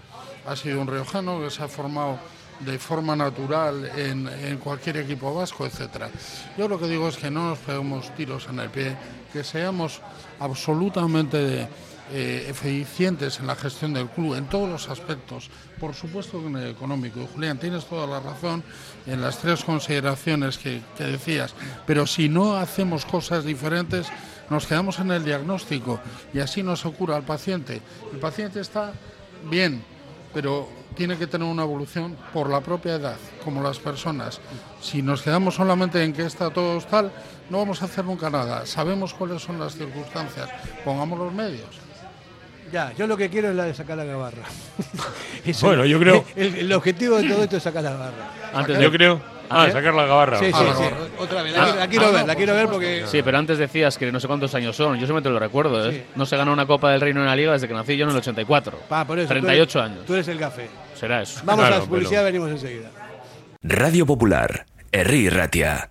ha sido un riojano que se ha formado de forma natural en, cualquier equipo vasco, etcétera. Yo lo que digo es que no nos peguemos tiros en el pie, que seamos absolutamente eh, eficientes en la gestión del club, en todos los aspectos, por supuesto en el económico. Y Julián, tienes toda la razón en las tres consideraciones que, decías, pero si no hacemos cosas diferentes, nos quedamos en el diagnóstico y así no se cura al paciente. El paciente está bien, pero tiene que tener una evolución por la propia edad, como las personas. Si nos quedamos solamente en que está todo tal, no vamos a hacer nunca nada. Sabemos cuáles son las circunstancias, pongamos los medios. Ya, yo lo que quiero es la de sacar la gabarra. bueno, yo creo. El, objetivo de todo esto es sacar la gabarra. Antes, yo creo. Ah, sacar la gabarra. Sí, sí, sí. Otra vez, la, quiero ver, la quiero ver porque. Sí, pero antes decías que no sé cuántos años son. Yo solamente lo recuerdo, ¿eh? No se ganó una Copa del Reino en la Liga desde que nací yo en el 84. Ah, por eso. 38 años. Tú eres el café. Será eso. Vamos a la publicidad, venimos enseguida. Radio Popular, Herri Ratia.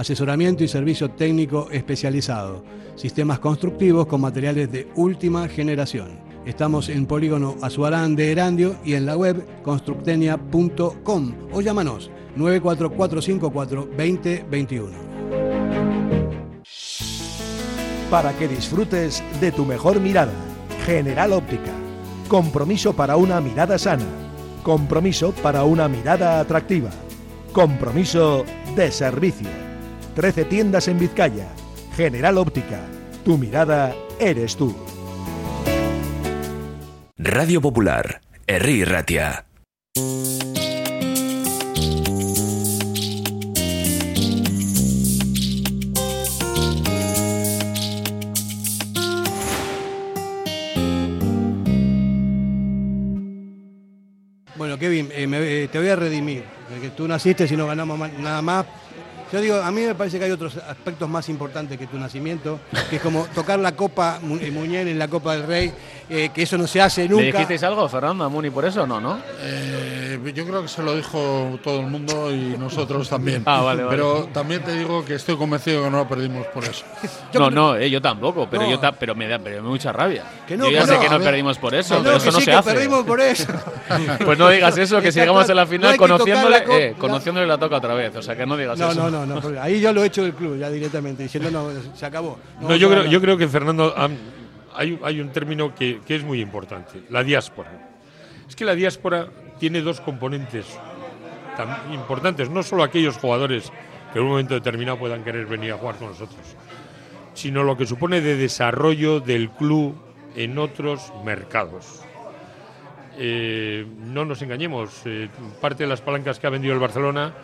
asesoramiento y servicio técnico especializado, sistemas constructivos con materiales de última generación. Estamos en Polígono Azuarán de Erandio y en la web constructenia.com o llámanos 94454 2021. Para que disfrutes de tu mejor mirada. General Óptica. Compromiso para una mirada sana. Compromiso para una mirada atractiva. Compromiso de servicio. 13 tiendas en Vizcaya. General Óptica. Tu mirada eres tú. Radio Popular, Herri Ratia. Bueno, Kevin, eh, me- eh, te voy a redimir, porque tú naciste si no ganamos nada más. Yo digo, a mí me parece que hay otros aspectos más importantes que tu nacimiento, que es como tocar la copa, eh, Muñén en la Copa del Rey, eh, que eso no se hace ¿Le nunca. dijisteis algo, Fernando, Muni, por eso? No, ¿no? Eh, yo creo que se lo dijo todo el mundo y nosotros también. Ah, vale, vale. Pero también te digo que estoy convencido que no lo perdimos por eso. no, no, eh, yo tampoco, pero, No. yo ta- pero me da pero me da mucha rabia. Que no, yo ya que sé no, que no ver. perdimos por eso, pero que eso no sí, se que hace. perdimos por eso. Pues no digas eso, que si llegamos a la final conociéndole, la eh, no. conociéndole la toca otra vez, o sea que no digas No, eso. no, no, no, ahí yo lo he hecho del club, ya directamente, diciendo no, se acabó. No, yo, creo, yo creo que, Fernando, hay, hay un término que, es muy importante, la diáspora. Es que la diáspora tiene dos componentes tan importantes, no solo aquellos jugadores que en un momento determinado puedan querer venir a jugar con nosotros, sino lo que supone de desarrollo del club en otros mercados. Eh, no nos engañemos, eh, parte de las palancas que ha vendido el Barcelona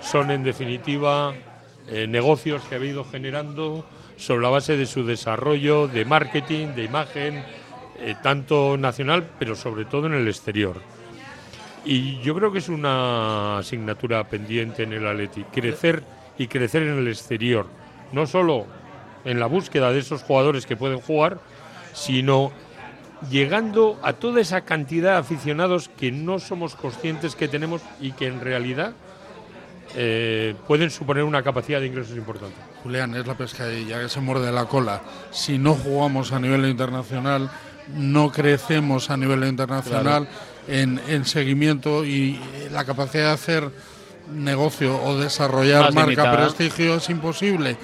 son en definitiva eh, negocios que ha ido generando sobre la base de su desarrollo de marketing, de imagen, eh, tanto nacional, pero sobre todo en el exterior. Y yo creo que es una asignatura pendiente en el Atleti, crecer y crecer en el exterior, no solo en la búsqueda de esos jugadores que pueden jugar, sino llegando a toda esa cantidad de aficionados que no somos conscientes que tenemos y que en realidad eh, pueden suponer una capacidad de ingresos importante. Julián, es la pescadilla que se muerde la cola. Si no jugamos a nivel internacional, no crecemos a nivel internacional en, en seguimiento y eh, la capacidad de hacer negocio o desarrollar Más marca limitada. prestigio es imposible.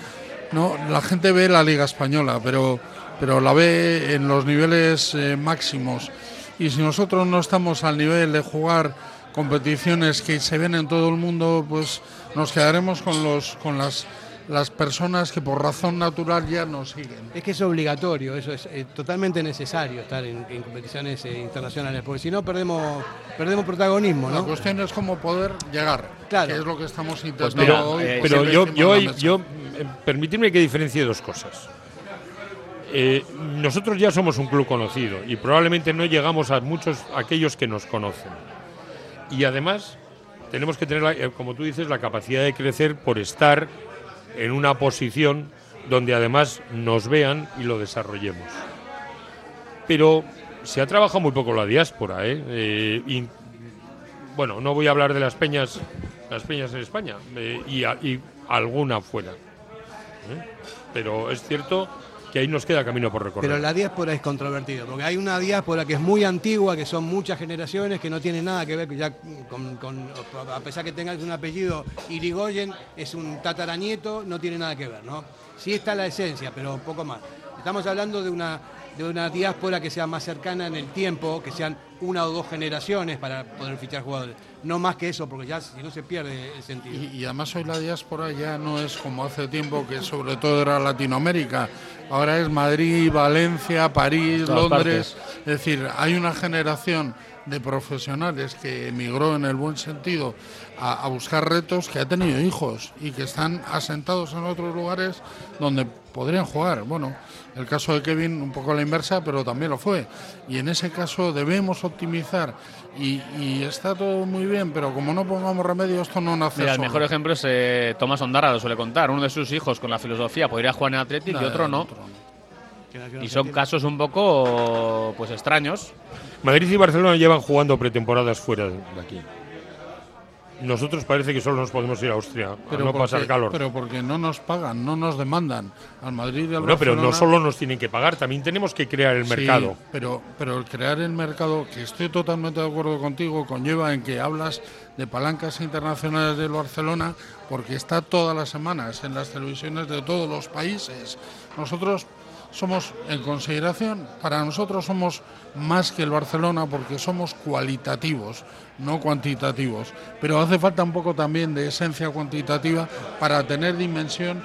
No, la gente ve la liga española, pero pero la ve en los niveles eh, máximos. Y si nosotros no estamos al nivel de jugar competiciones que se ven en todo el mundo, pues nos quedaremos con los con las las personas que por razón natural ya nos siguen. Es que es obligatorio, eso es eh, totalmente necesario estar en, en competiciones eh, internacionales, porque si no perdemos, perdemos protagonismo, La ¿no? cuestión es cómo poder llegar, Claro. que es lo que estamos Pues intentando mira, hoy. eh, pero yo, yo, la eh, permitidme que diferencie dos cosas. Eh, nosotros ya somos un club conocido y probablemente no llegamos a muchos aquellos que nos conocen. Y además tenemos que tener, la- como tú dices, la capacidad de crecer por estar en una posición donde además nos vean y lo desarrollemos. Pero se ha trabajado muy poco la diáspora, ¿eh? Eh, bueno, no voy a hablar de las peñas, las peñas en España eh, y alguna fuera. ¿eh? Pero es cierto que ahí nos queda camino por recorrer. Pero la diáspora es controvertido, porque hay una diáspora que es muy antigua, que son muchas generaciones, que no tiene nada que ver ya con, a pesar que tengas un apellido Irigoyen, es un tataranieto, no tiene nada que ver, ¿no? Sí está la esencia, pero poco más. Estamos hablando de una, de una diáspora que sea más cercana en el tiempo, que sean una o dos generaciones para poder fichar jugadores. No más que eso, porque ya si no se pierde el sentido. Y, y además hoy la diáspora ya no es como hace tiempo que sobre todo era Latinoamérica. Ahora es Madrid, Valencia, París, Todas Londres. Es decir, hay una generación de profesionales que emigró en el buen sentido a, a buscar retos, que ha tenido hijos y que están asentados en otros lugares donde podrían jugar. Bueno, el caso de Kevin un poco a la inversa, pero también lo fue. Y en ese caso debemos optimizar y, y está todo muy bien, pero como no pongamos remedio, esto no nace Mira, el mejor ejemplo es eh, Tomás Ondarra, lo suele contar. Uno de sus hijos con la filosofía podría jugar en Athletic y Nada, otro no. Y son casos un poco pues extraños. Madrid y Barcelona llevan jugando pretemporadas fuera de aquí. Nosotros parece que solo nos podemos ir a Austria, a no pasar calor. Pero porque no nos pagan, no nos demandan. Al Madrid y al Bueno, pero no Barcelona- solo nos tienen que pagar, también tenemos que crear el Sí, mercado. pero, pero el crear el mercado, que estoy totalmente de acuerdo contigo, conlleva en que hablas de palancas internacionales del Barcelona, porque está todas las semanas en las televisiones de todos los países. Nosotros somos, en consideración, para nosotros somos más que el Barcelona porque somos cualitativos, no cuantitativos. Pero hace falta un poco también de esencia cuantitativa para tener dimensión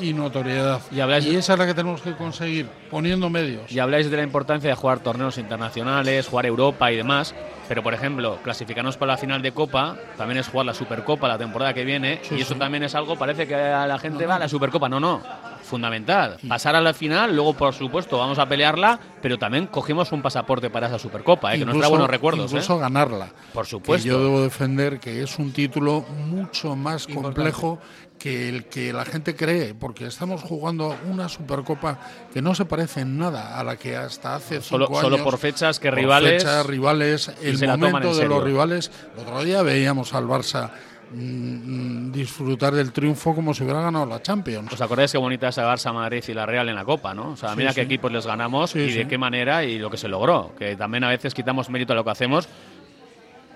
y notoriedad. Y esa es la que tenemos que conseguir, poniendo medios. Y habláis de la importancia de jugar torneos internacionales, jugar Europa y demás. Pero, por ejemplo, clasificarnos para la final de Copa también es jugar la Supercopa la temporada que viene. Sí, y eso sí. también es algo, parece que a la gente No, va a la Supercopa. No, no. Fundamental. Pasar a la final, luego, por supuesto, vamos a pelearla, pero también cogimos un pasaporte para esa Supercopa, ¿eh? que nos trae buenos recuerdos. Incluso ¿eh? ganarla. Por Que supuesto. yo debo defender que es un título mucho más complejo que el que la gente cree, porque estamos jugando una Supercopa que no se parece en nada a la que hasta hace Solo- cinco solo años, por fechas que por rivales- fechas, rivales, el momento en de los rivales. El otro día veíamos al Barça mm, disfrutar del triunfo como si hubiera ganado la Champions. ¿Os acordáis qué bonita es el Barça, Madrid y la Real en la Copa, no? O sea, Sí, mira qué sí. equipos les ganamos Sí, y de qué manera y lo que se logró. Que también a veces quitamos mérito a lo que hacemos.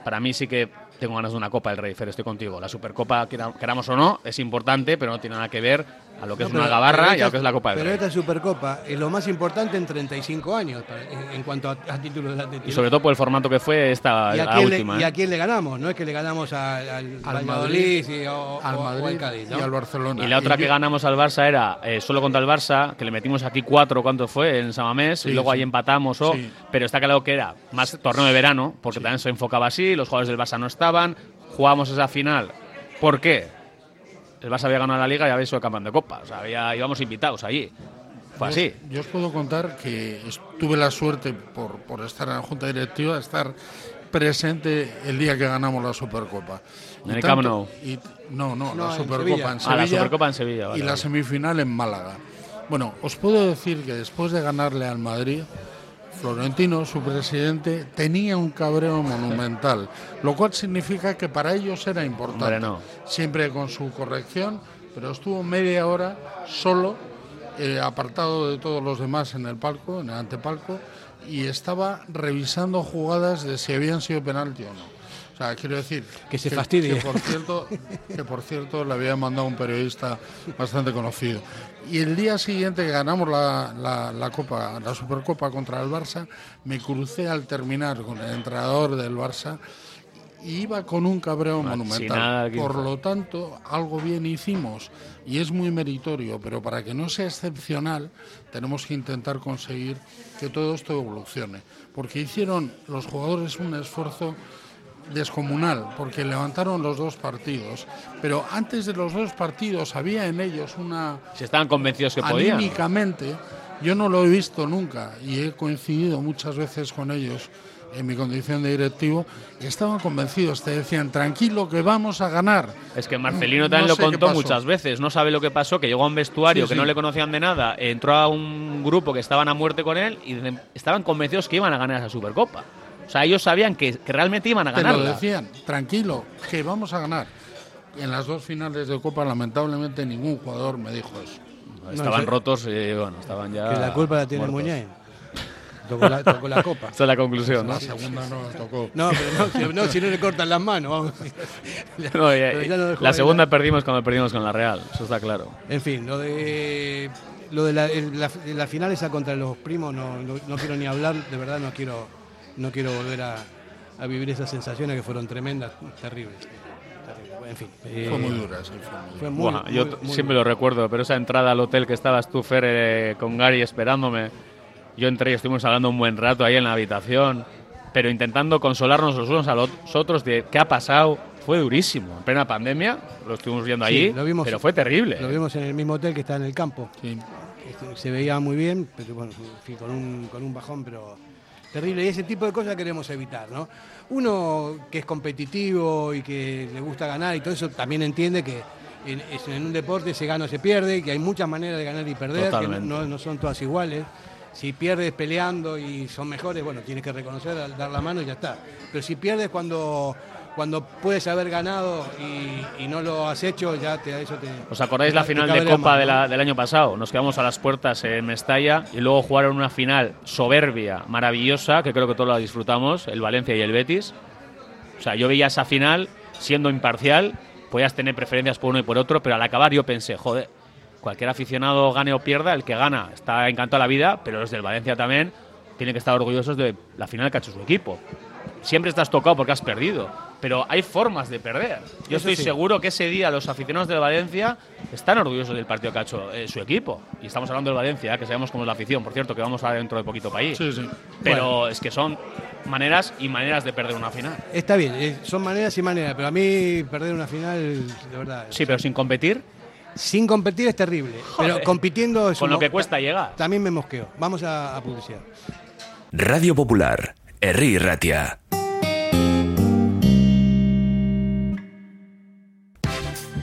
Para mí sí que tengo ganas de una Copa del Rey, Fer, estoy contigo. La Supercopa, quera- queramos o no, es importante, pero no tiene nada que ver a lo que No, es una gabarra y a lo que es la Copa del Pero Rey. esta Supercopa es lo más importante en 35 años para- en, en cuanto a, a títulos de Atlético. Y sobre todo por el formato que fue esta ¿Y a, la le, última. y ¿eh? a quién le ganamos? No es que le ganamos al, al, Al Valladolid Madrid, y- o, al o- o Madrid al Cádiz. ¿no? y al Barcelona. Y la otra Y que yo- ganamos al Barça era eh, solo contra el Barça, que le metimos aquí cuatro, ¿cuánto fue? En Samamés, Sí, y luego sí. ahí empatamos, o, Sí. pero está claro que era más torneo de verano, porque también se enfocaba así, los jugadores del Barça no estaban, jugábamos esa final. ¿Por qué? El Barça había ganado la Liga y había sido campeón de Copa, o sea, había- íbamos invitados allí. Fue Yo- así. Yo os puedo contar que tuve la suerte, por, por estar en la Junta Directiva, de estar presente el día que ganamos la Supercopa. En el tanto- Camp Nou. y- no, no, No, la en Supercopa Sevilla. en Ah, Sevilla. la Supercopa en Sevilla, vale, y la vale. semifinal en Málaga. Bueno, os puedo decir que después de ganarle al Madrid, Florentino, su presidente, tenía un cabreo monumental, lo cual significa que para ellos era importante. Hombre, no. Siempre con su corrección, pero estuvo media hora solo, eh, apartado de todos los demás en el palco, en el antepalco, y estaba revisando jugadas de si habían sido penalti o no. O sea, quiero decir Que se fastidie. que por cierto, que por cierto le había mandado un periodista bastante conocido. Y el día siguiente que ganamos la, la, la Copa, la Supercopa contra el Barça, me crucé al terminar con el entrenador del Barça y iba con un cabreo monumental. por lo tanto, algo bien hicimos y es muy meritorio, pero para que no sea excepcional, tenemos que intentar conseguir que todo esto evolucione. Porque hicieron los jugadores un esfuerzo descomunal, porque levantaron los dos partidos. Pero antes de los dos partidos había en ellos una Si estaban convencidos que podían. anímicamente, yo no lo he visto nunca y he coincidido muchas veces con ellos en mi condición de directivo, estaban convencidos, te decían, tranquilo que vamos a ganar. Es que Marcelino No también lo contó muchas veces. No sabe lo que pasó, que llegó a un vestuario Sí, que sí. no le conocían de nada, entró a un grupo que estaban a muerte con él y estaban convencidos que iban a ganar esa Supercopa. O sea, ellos sabían que, que realmente iban a Te lo ganarla. decían, tranquilo, que vamos a ganar. En las dos finales de Copa, lamentablemente, ningún jugador me dijo eso. Estaban No, rotos y bueno, estaban ya. Que la culpa la tiene. Muñoz. Tocó la, tocó la copa. Esa es la conclusión, ¿no? La segunda no la tocó. No, pero no, si no, si no le cortan las manos. No, ya no la segunda perdimos cuando perdimos con la Real, eso está claro. En fin, lo de lo de la, el- la- la final esa contra los primos no, no, no quiero ni hablar, de verdad no quiero no quiero volver a, a vivir esas sensaciones que fueron tremendas, terribles. terribles. En fin. eh, Fue muy dura, sí, fue muy Buah, muy- yo muy- siempre lo recuerdo, pero esa entrada al hotel que estabas tú, Fer, eh, con Gary esperándome. Yo entré y estuvimos hablando un buen rato ahí en la habitación, pero intentando consolarnos los unos a los otros de qué ha pasado. Fue durísimo. En plena pandemia, lo estuvimos viendo Sí, allí, lo vimos- pero fue terrible. Lo vimos en el mismo hotel que está en el campo. Este, Se veía muy bien, pero bueno, en fin, con un, con un bajón, pero terrible. Y ese tipo de cosas queremos evitar, ¿no? Uno que es competitivo y que le gusta ganar y todo eso también entiende que en, un deporte se gana o se pierde, que hay muchas maneras de ganar y perder, que no, no son todas iguales. Si pierdes peleando y son mejores, bueno, tienes que reconocer, dar la mano y ya está. Pero si pierdes cuando, cuando puedes haber ganado y, y no lo has hecho, ya te, eso te... ¿Os acordáis la te final de Copa de la- del año pasado? Nos quedamos a las puertas en Mestalla y luego jugaron una final soberbia, maravillosa, que creo que todos la disfrutamos, el Valencia y el Betis. O sea, yo veía esa final siendo imparcial, podías tener preferencias por uno y por otro, pero al acabar yo pensé, joder, cualquier aficionado gane o pierda, el que gana está encantado de la vida, pero los del Valencia también tienen que estar orgullosos de la final que ha hecho su equipo. Siempre estás tocado porque has perdido, pero hay formas de perder. Yo Eso estoy sí. seguro que ese día los aficionados del Valencia están orgullosos del partido que ha hecho eh, su equipo. Y estamos hablando del Valencia, que sabemos cómo es la afición, por cierto, que vamos a dentro de poquito país. Sí, sí. Pero es que son maneras y maneras de perder una final. Está bien, eh, son maneras y maneras, pero a mí perder una final, de verdad. Sí, pero sin competir. Sin competir es terrible, pero compitiendo es Con lo que cuesta llegar. También me mosqueo. Vamos a, a publicidad. Radio Popular, Herri Ratia.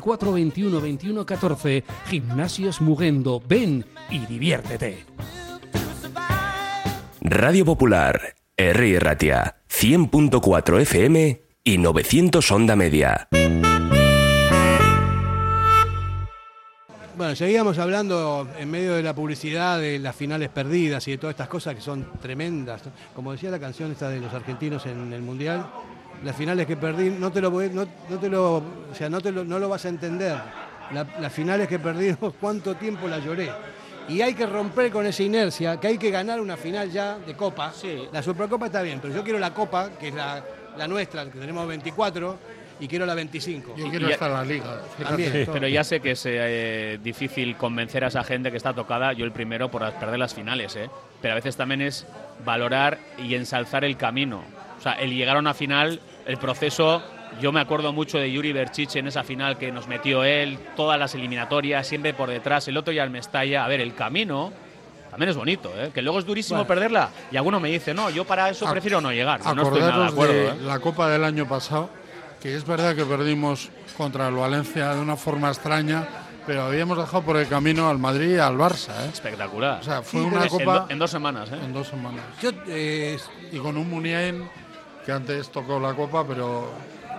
944 21 21 14. Gimnasios Mugendo. Ven y diviértete. Radio Popular, Herri Ratia. 100.4 FM y 900 Onda Media. Bueno, seguíamos hablando en medio de la publicidad de las finales perdidas y de todas estas cosas que son tremendas. Como decía la canción esta de los argentinos en el Mundial, las finales que perdí, no te lo, voy- no, no te lo, o sea, no, te lo, no lo vas a entender. La- las finales que perdí, cuánto tiempo la lloré. Y hay que romper con esa inercia, que hay que ganar una final ya de Copa. La Supercopa está bien, pero yo quiero la Copa, que es la, la nuestra, que tenemos 24, y quiero la 25. Yo quiero estar en la liga. También, Sí, todo. pero ya sé que es eh, difícil convencer a esa gente que está tocada, yo el primero, por perder las finales, ¿eh? pero a veces también es valorar y ensalzar el camino. Sea, el llegar a una final, el proceso. Yo me acuerdo mucho de Yuri Berchiche en esa final que nos metió él, todas las eliminatorias, siempre por detrás, el otro ya al Mestalla. A ver, el camino también es bonito, ¿eh? que luego es durísimo Bueno. perderla. Y alguno me dice, no, yo para eso prefiero no llegar. No estoy nada de acuerdo. de ¿eh? la Copa del año pasado, que es verdad que perdimos contra el Valencia de una forma extraña, pero habíamos dejado por el camino al Madrid y al Barça. ¿eh? Espectacular. O sea, fue Sí, una en copa do- en dos semanas, ¿eh? En dos semanas. Yo, eh, y con un Muniain que antes tocó la copa, pero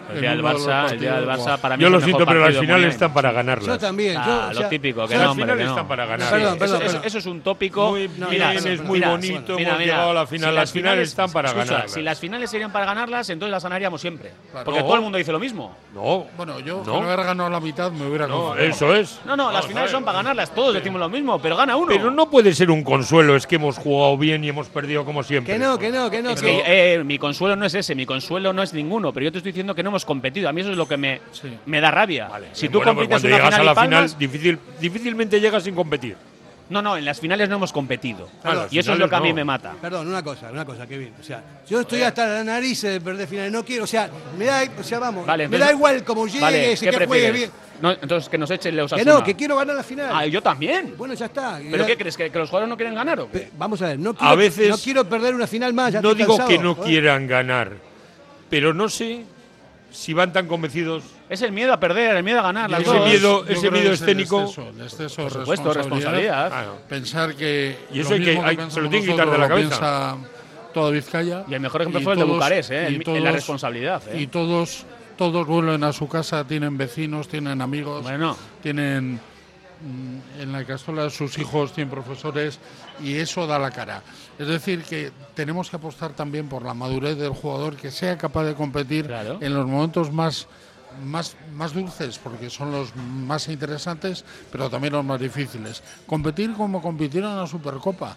El en día del Barça, el día del Barça para mí Yo es lo el siento, pero las partido están para ganarlas. Yo también. Ah, yo, o lo sea, típico, que las no, hombre, finales que no. están para ganar. Perdón, Eso- perdón, eso, perdón. eso es un tópico. Muy Mira, bien, es muy mira, bonito, mira, hemos mira, llegado a la final, las finales están para escucha, ganarlas. Si las finales serían para ganarlas, entonces las ganaríamos siempre. Claro. Porque No. todo el mundo dice lo mismo. No, Bueno, yo No. con haber ganado la mitad me hubiera no, eso es. No, no, las finales son para ganarlas. Todos decimos lo mismo, pero gana uno. Pero no puede ser un consuelo, es que hemos jugado bien y hemos perdido como siempre. que no, que no, que no. Es que- que eh, mi consuelo no es ese, mi consuelo no es ninguno, pero yo te estoy diciendo que no hemos competido. A mí eso es lo que me, Sí. me da rabia. si tú Bueno, pues compites cuando una llegas final a la palmas, final, difícil, difícilmente llegas sin competir. no, no, en las finales no hemos competido. Ah, y eso es lo que a mí me mata. Perdón, una cosa, una cosa, Kevin. O sea, yo estoy hasta la nariz de perder finales. No quiero, o sea, me da, o sea, vamos, Vale, me da igual como llegues Vale, y ¿qué que juegues prefieres? bien. No, entonces que nos echen los Que no, que quiero ganar la final. Ah, yo también. Bueno, ya está. ¿Pero qué crees? ¿Que, que los jugadores no quieren ganar o qué? Pe- Vamos a ver, no quiero, veces- no quiero perder una final más. Ya no digo cansado, que no quieran ganar, pero no sé si van tan convencidos. Es el miedo a perder, el miedo a ganar. Las Ese dos. miedo- Yo ese creo miedo que es el escénico, exceso, el exceso de por supuesto, responsabilidad. Pensar que. Y eso lo hay que- hay- se lo tienen que quitar de la cabeza. piensa toda Vizcaya. Y el mejor ejemplo fue el de todos- Bucarest, ¿eh? en, en la todos- responsabilidad. ¿eh? Y todos, todos vuelven a su casa, tienen vecinos, tienen amigos, Bueno. tienen mm, en la casola sus hijos, tienen profesores y eso da la cara. Es decir, que tenemos que apostar también por la madurez del jugador, que sea capaz de competir Claro. en los momentos más, más, más dulces, porque son los más interesantes, pero también los más difíciles. Competir como compitieron en la Supercopa.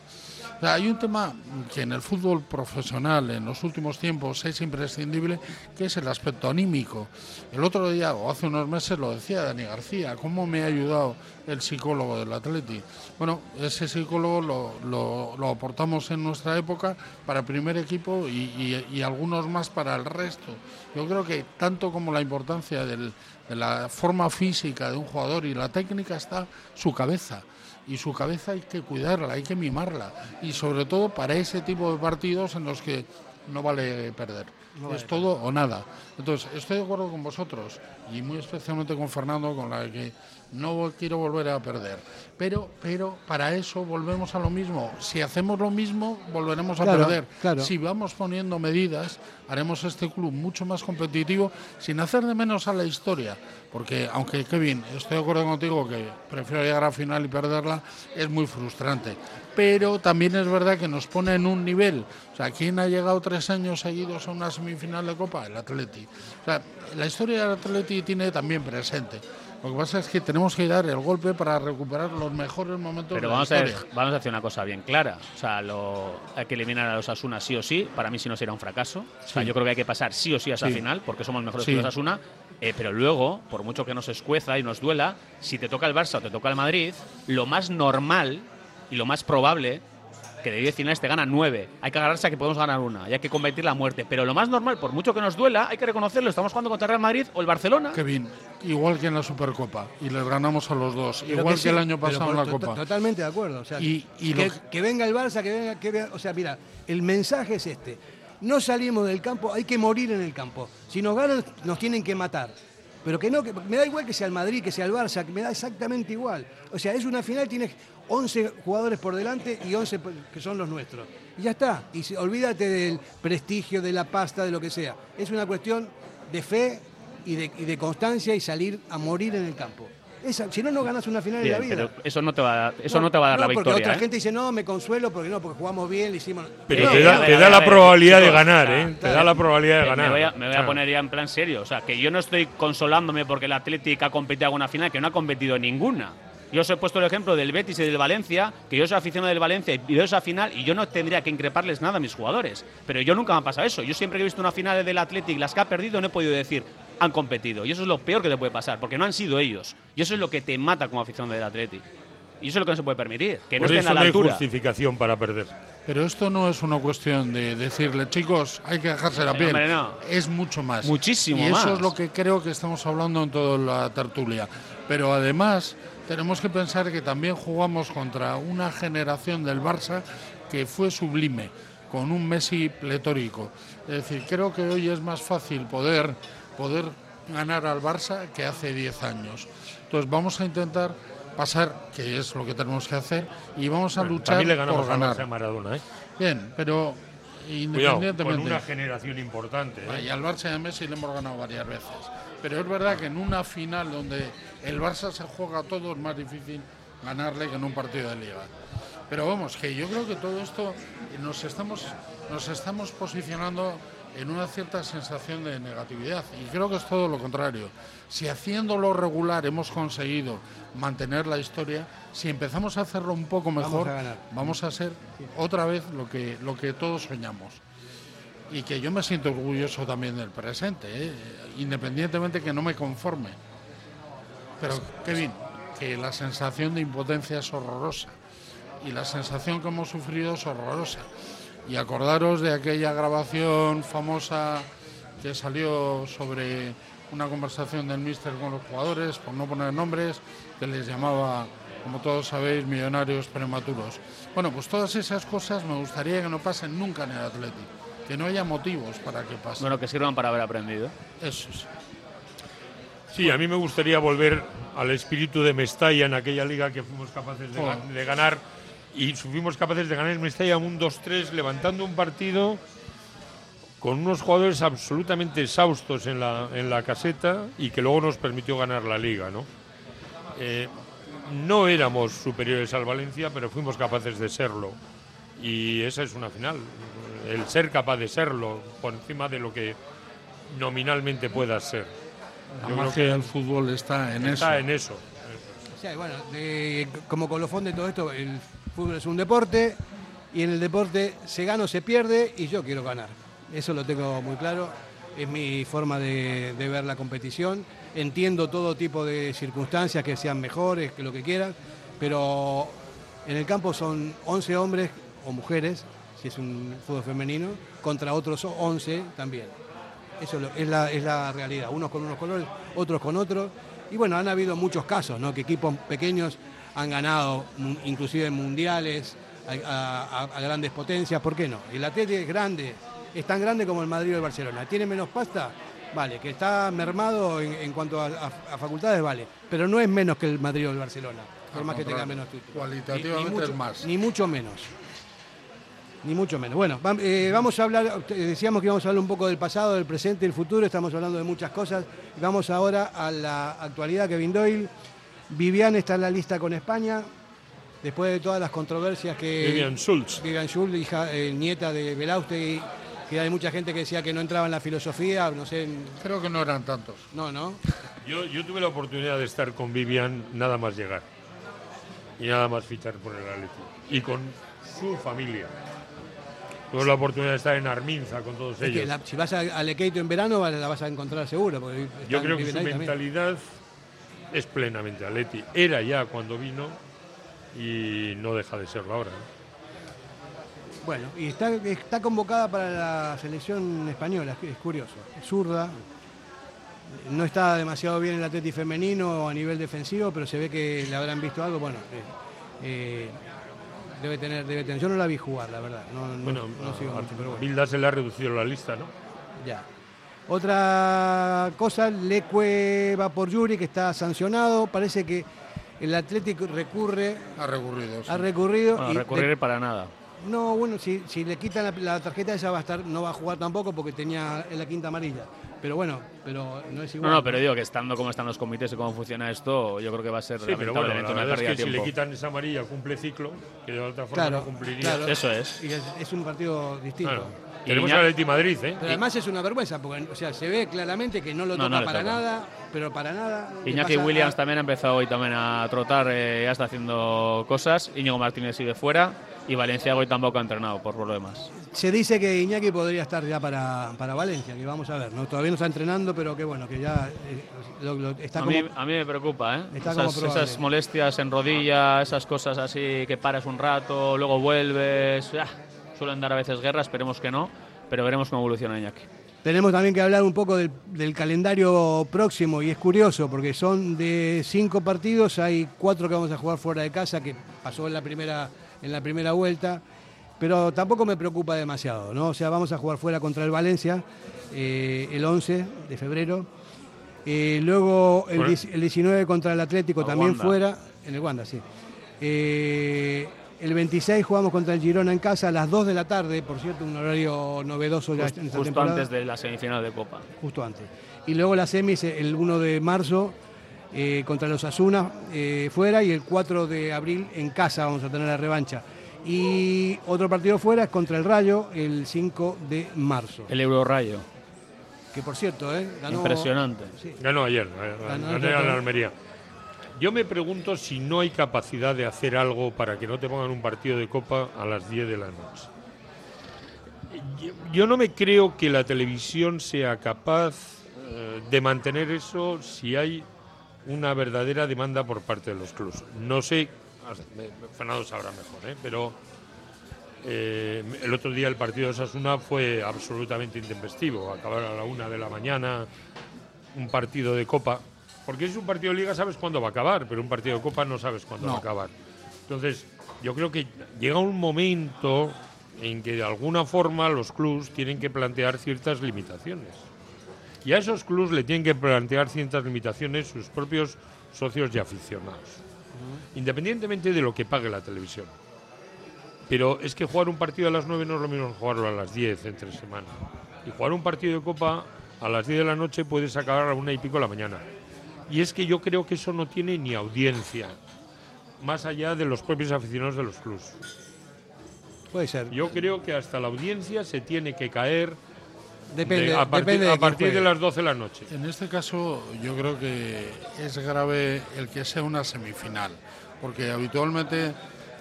Hay un tema que en el fútbol profesional en los últimos tiempos es imprescindible, que es el aspecto anímico. El otro día, o hace unos meses, lo decía Dani García, ¿cómo me ha ayudado el psicólogo del Atleti? Bueno, ese psicólogo lo, lo- aportamos en nuestra época para el primer equipo y, y- algunos más para el resto. Yo creo que tanto como la importancia de la forma física de un jugador y la técnica está su cabeza y su cabeza hay que cuidarla, hay que mimarla y sobre todo para ese tipo de partidos en los que no vale perder. es todo o nada. Entonces, estoy de acuerdo con vosotros y muy especialmente con Fernando con la que no quiero volver a perder. Pero pero para eso volvemos a lo mismo. Si hacemos lo mismo, volveremos a Claro, perder. claro. Si vamos poniendo medidas, haremos este club mucho más competitivo sin hacer de menos a la historia. Porque, aunque Kevin, estoy de acuerdo contigo que prefiero llegar a final y perderla, es muy frustrante. Pero también es verdad que nos pone en un nivel. O sea, ¿quién ha llegado tres años seguidos a una semifinal de Copa? El Atleti. O sea, la historia del Atleti tiene también presente. Lo que pasa es que tenemos que dar el golpe para recuperar los mejores momentos Pero de vamos la a, historia. vamos a hacer una cosa bien clara. O sea, lo, hay que eliminar a los Asuna sí o sí. Para mí, si no, será un fracaso. O sea, Sí. yo creo que hay que pasar sí o sí a esa Sí. final, porque somos mejores Sí. que los Asuna. Eh, pero luego, por mucho que nos escueza y nos duela, si te toca el Barça o te toca el Madrid, lo más normal y lo más probable que de 10 finales te ganan 9. Hay que agarrarse a que podemos ganar una y hay que combatir la muerte. Pero lo más normal, por mucho que nos duela, hay que reconocerlo. Estamos jugando contra el Real Madrid o el Barcelona. Kevin, igual que en la Supercopa, y les ganamos a los dos, igual que, sí, el año pero pasado en la to- Copa. Totalmente de acuerdo. O sea, Y- y que, lo- que venga el Barça, que venga, que venga- O sea, mira, el mensaje es este. No salimos del campo, hay que morir en el campo. Si nos ganan, nos tienen que matar. Pero que no, que me da igual que sea el Madrid, que sea el Barça, que me da exactamente igual. O sea, es una final, tienes 11 jugadores por delante y 11 por- que son los nuestros. Y ya está. Y si- olvídate del prestigio, de la pasta, de lo que sea. Es una cuestión de fe y de, y de constancia y salir a morir en el campo. Esa- si no, no ganas una final Bien, en la vida. pero eso no te va a dar, eso no, te va a dar la porque victoria. otra ¿eh? gente dice, no, me consuelo porque no, porque jugamos bien, le hicimos. Pero No, te da, ver, te da la probabilidad de ganar, claro, ¿eh? Te da la probabilidad de Me- ganar. Me voy, a, me voy a Claro. poner ya en plan serio. O sea, que yo no estoy consolándome porque el Atlético ha competido alguna final, que no ha competido en ninguna. Yo os he puesto el ejemplo del Betis y del Valencia, que yo soy aficionado del Valencia y veo esa final y yo no tendría que increparles nada a mis jugadores. Pero yo nunca me ha pasado eso. Yo siempre que he visto una final del Atlético, las que ha perdido, no he podido decir han competido. Y eso es lo peor que te puede pasar, porque no han sido ellos. Y eso es lo que te mata como aficionado del Atlético. Y eso es lo que no se puede permitir, que no Por estén eso a la no hay justificación para perder. Pero esto no es una cuestión de decirle, chicos, hay que dejarse la Sí, piel. hombre, no. Es mucho más. Muchísimo y eso más. es lo que creo que estamos hablando en toda la tertulia. Pero además tenemos que pensar que también jugamos contra una generación del Barça que fue sublime, con un Messi pletórico. Es decir, creo que hoy es más fácil poder, poder ganar al Barça que hace 10 años. Entonces vamos a intentar pasar, que es lo que tenemos que hacer, y vamos a Bueno, luchar también le ganamos por ganar. A Maradona, ¿eh? Bien, pero Cuidado, independientemente. con una generación importante. ¿eh? Y al Barça y a Messi le hemos ganado varias veces. Pero es verdad que en una final donde el Barça se juega todo es más difícil ganarle que en un partido de liga. Pero vamos, que yo creo que todo esto nos estamos, nos estamos posicionando en una cierta sensación de negatividad. Y creo que es todo lo contrario. Si haciéndolo regular hemos conseguido mantener la historia, si empezamos a hacerlo un poco Vamos mejor, a ganar. vamos a ser otra vez lo que, lo que todos soñamos y que yo me siento orgulloso también del presente, ¿eh? independientemente que no me conforme. Pero, Kevin, que la sensación de impotencia es horrorosa y la sensación que hemos sufrido es horrorosa. Y acordaros de aquella grabación famosa que salió sobre una conversación del míster con los jugadores, por no poner nombres, que les llamaba, como todos sabéis, millonarios prematuros. Bueno, pues todas esas cosas me gustaría que no pasen nunca en el Atlético, que no haya motivos para que pasen. Bueno, que sirvan para haber aprendido. Eso es. Sí, a mí me gustaría volver al espíritu de Mestalla en aquella liga que fuimos capaces de, de ganar y fuimos capaces de ganar en Mestalla un 2-3 levantando un partido con unos jugadores absolutamente exhaustos en la, en la caseta y que luego nos permitió ganar la liga, ¿no? Eh, no éramos superiores al Valencia, pero fuimos capaces de serlo. Y esa es una final. El ser capaz de serlo por encima de lo que nominalmente puedas ser. La Yo magia creo que del fútbol está en está eso. en eso. O sea, bueno, de- como colofón de todo esto, el fútbol es un deporte y en el deporte se gana o se pierde y yo quiero ganar. Eso lo tengo muy claro, es mi forma de, de ver la competición. Entiendo todo tipo de circunstancias que sean mejores, que lo que quieran, pero en el campo son 11 hombres o mujeres, si es un fútbol femenino, contra otros 11 también. Eso es la, es la realidad, unos con unos colores, otros con otros. Y bueno, han habido muchos casos, ¿no? Que equipos pequeños han ganado inclusive mundiales a, a- a- a grandes potencias, ¿por qué no? El Atlético es grande, es tan grande como el Madrid o el Barcelona. ¿Tiene menos pasta? Vale, que está mermado en, en cuanto a, facultades, vale. Pero no es menos que el Madrid o el Barcelona, por Al más que tenga menos títulos. cualitativamente mucho, es más. Ni mucho menos. Ni mucho menos. Bueno, eh, vamos a hablar, decíamos que íbamos a hablar un poco del pasado, del presente, del futuro, estamos hablando de muchas cosas. Y vamos ahora a la actualidad, Kevin Doyle. Vivian está en la lista con España, después de todas las controversias que... Vivian Schulz. Vivian Schulz, hija, eh, nieta de Belaustegui, que hay mucha gente que decía que no entraba en la filosofía, no sé... en- Creo que no eran tantos. No, no. Yo, yo tuve la oportunidad de estar con Vivian nada más llegar y nada más fichar por el Atlético y con su familia. Tuve la oportunidad de estar en Arminza con todos Es que ellos. la- si vas a, a Lequeito en verano la vas a encontrar seguro. Yo creo que su también. mentalidad es plenamente Atleti. Era ya cuando vino y no deja de serlo ahora. ¿no? Bueno, y está, está convocada para la selección española, es, curioso. Es zurda, no está demasiado bien el atleti femenino a nivel defensivo, pero se ve que le habrán visto algo. Bueno, eh, eh, debe, tener, debe tener. Yo no la vi jugar, la verdad. No, no- Bueno, no sigo a mucho, pero bueno. Bilda se le ha reducido la lista, ¿no? Ya. Otra cosa, Leque va por Yuri, que está sancionado. Parece que el Atlético recurre. Ha recurrido. sí. Ha recurrido. Bueno, y recurrir de- para nada. No, bueno, si, si le quitan la, la tarjeta esa va a estar, no va a jugar tampoco porque tenía en la quinta amarilla. Pero bueno, pero no es No, igual. no, pero digo que estando como están los comités y cómo funciona esto, yo creo que va a ser Sí, pero bueno, la lamentablemente una verdad es pérdida que de si le quitan esa amarilla cumple ciclo, que de otra forma Claro, no cumpliría. claro. Eso es. Y es, es un partido distinto. Claro. Tenemos al Atleti Madrid, ¿eh? Pero además es una vergüenza, porque o sea, se ve claramente que no lo No, toca no para toca. nada, pero para nada. Iñaki Williams a- también ha empezado hoy también a trotar, eh, ya está haciendo cosas. Íñigo Martínez sigue fuera y Valencia hoy tampoco ha entrenado por problemas. Se dice que Iñaki podría estar ya para, para Valencia, que vamos a ver. ¿no? Todavía no está entrenando, pero que bueno, que ya eh, lo- lo- está A como... mí, a mí me preocupa, ¿eh? Esas, esas molestias en rodilla, esas cosas así que paras un rato, luego vuelves. ah, suelen dar a veces guerra, esperemos que no, pero veremos cómo evoluciona Iñaki. Tenemos también que hablar un poco del, del calendario próximo y es curioso porque son de cinco partidos, hay cuatro que vamos a jugar fuera de casa, que pasó en la primera, en la primera vuelta, pero tampoco me preocupa demasiado, ¿no? O sea, vamos a jugar fuera contra el Valencia eh, el 11 de febrero, eh, luego el, Fuera. 10 el 19 contra el Atlético A también Wanda. fuera, en el Wanda, sí. Eh, el 26 jugamos contra el Girona en casa a las 2 de la tarde, por cierto, un horario novedoso ya Just- en esta justo temporada antes de la semifinal de Copa. justo antes. Y luego la semis el 1 de marzo eh, contra los Asuna fuera y el 4 de abril en casa vamos a tener la revancha. Y otro partido fuera es contra el Rayo el 5 de marzo. El Eurorayo. Que por cierto, ¿eh? ganó- Impresionante. Sí. Ganó ayer, eh, Ganó a la. Almería. Yo me pregunto si no hay capacidad de hacer algo para que no te pongan un partido de Copa a las 10 de la noche. Yo, no me creo que la televisión sea capaz eh, de mantener eso si hay una verdadera demanda por parte de los clubes. No sé, Fernando sabrá mejor, ¿eh? pero eh, el otro día el partido de Sasuna fue absolutamente intempestivo. Acabar a la una de la mañana un partido de Copa. Porque si es un partido de Liga sabes cuándo va a acabar, pero un partido de Copa no sabes cuándo No. va a acabar. Entonces, yo creo que llega un momento en que de alguna forma los clubs tienen que plantear ciertas limitaciones. Y a esos clubs le tienen que plantear ciertas limitaciones sus propios socios y aficionados. Independientemente de lo que pague la televisión. Pero es que jugar un partido a las 9 no es lo mismo que jugarlo a las 10 entre semana. Y jugar un partido de Copa a las 10 de la noche puedes acabar a una y pico de la mañana. Y es que yo creo que eso no tiene ni audiencia, más allá de los propios aficionados de los clubs. Puede ser. Yo creo que hasta la audiencia se tiene que caer Depende, de- a partir, depende de a quién partir de juegue. las 12 de la noche. En este caso yo creo que es grave el que sea una semifinal, porque habitualmente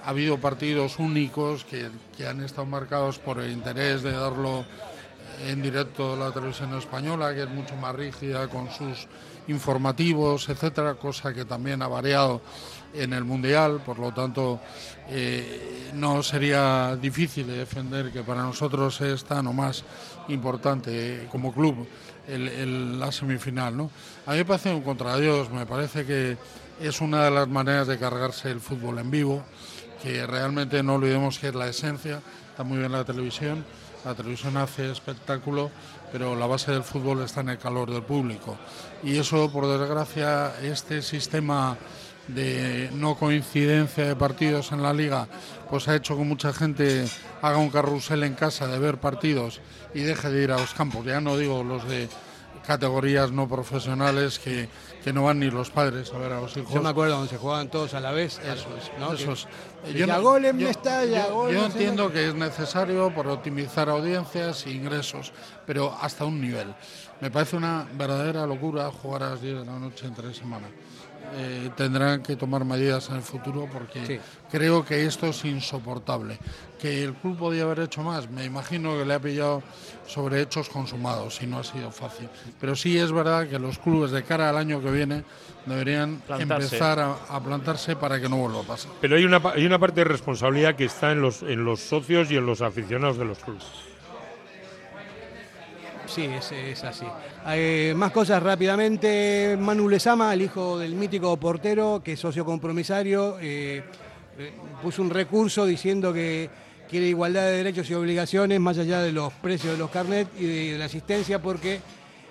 ha habido partidos únicos que, que han estado marcados por el interés de darlo en directo a la televisión española, que es mucho más rígida con sus informativos, etcétera, cosa que también ha variado en el Mundial, por lo tanto eh, no sería difícil de defender que para nosotros es tan o más importante eh, como club la semifinal. ¿no? A mí me parece un contradios, me parece que es una de las maneras de cargarse el fútbol en vivo, que realmente no olvidemos que es la esencia, está muy bien la televisión, la televisión hace espectáculo, pero la base del fútbol está en el calor del público. Y eso, por desgracia, este sistema de no coincidencia de partidos en la liga, pues ha hecho que mucha gente haga un carrusel en casa de ver partidos y deje de ir a los campos. Ya no digo los de categorías no profesionales que, que no van ni los padres a ver a los hijos. Yo me acuerdo donde se jugaban todos a la vez. Eso es, ¿no? eso es. decía, no- "Gol en yo- Mestalla, yo- gol yo no entiendo dónde". que es necesario por optimizar audiencias e ingresos, pero hasta un nivel. Me parece una verdadera locura jugar a las 10 de la noche entre semana. Eh, tendrán que tomar medidas en el futuro porque Sí. creo que esto es insoportable. Que el club podía haber hecho más, me imagino que le ha pillado sobre hechos consumados y no ha sido fácil. Pero sí es verdad que los clubes de cara al año que viene deberían Plantarse. empezar a, a plantarse para que no vuelva a pasar. Pero hay una, hay una parte de responsabilidad que está en los, en los socios y en los aficionados de los clubes. Sí, es, así. Eh, más cosas rápidamente. Manu Lezama, el hijo del mítico portero, que es socio compromisario, eh, eh, puso un recurso diciendo que quiere igualdad de derechos y obligaciones más allá de los precios de los carnets y de, la asistencia porque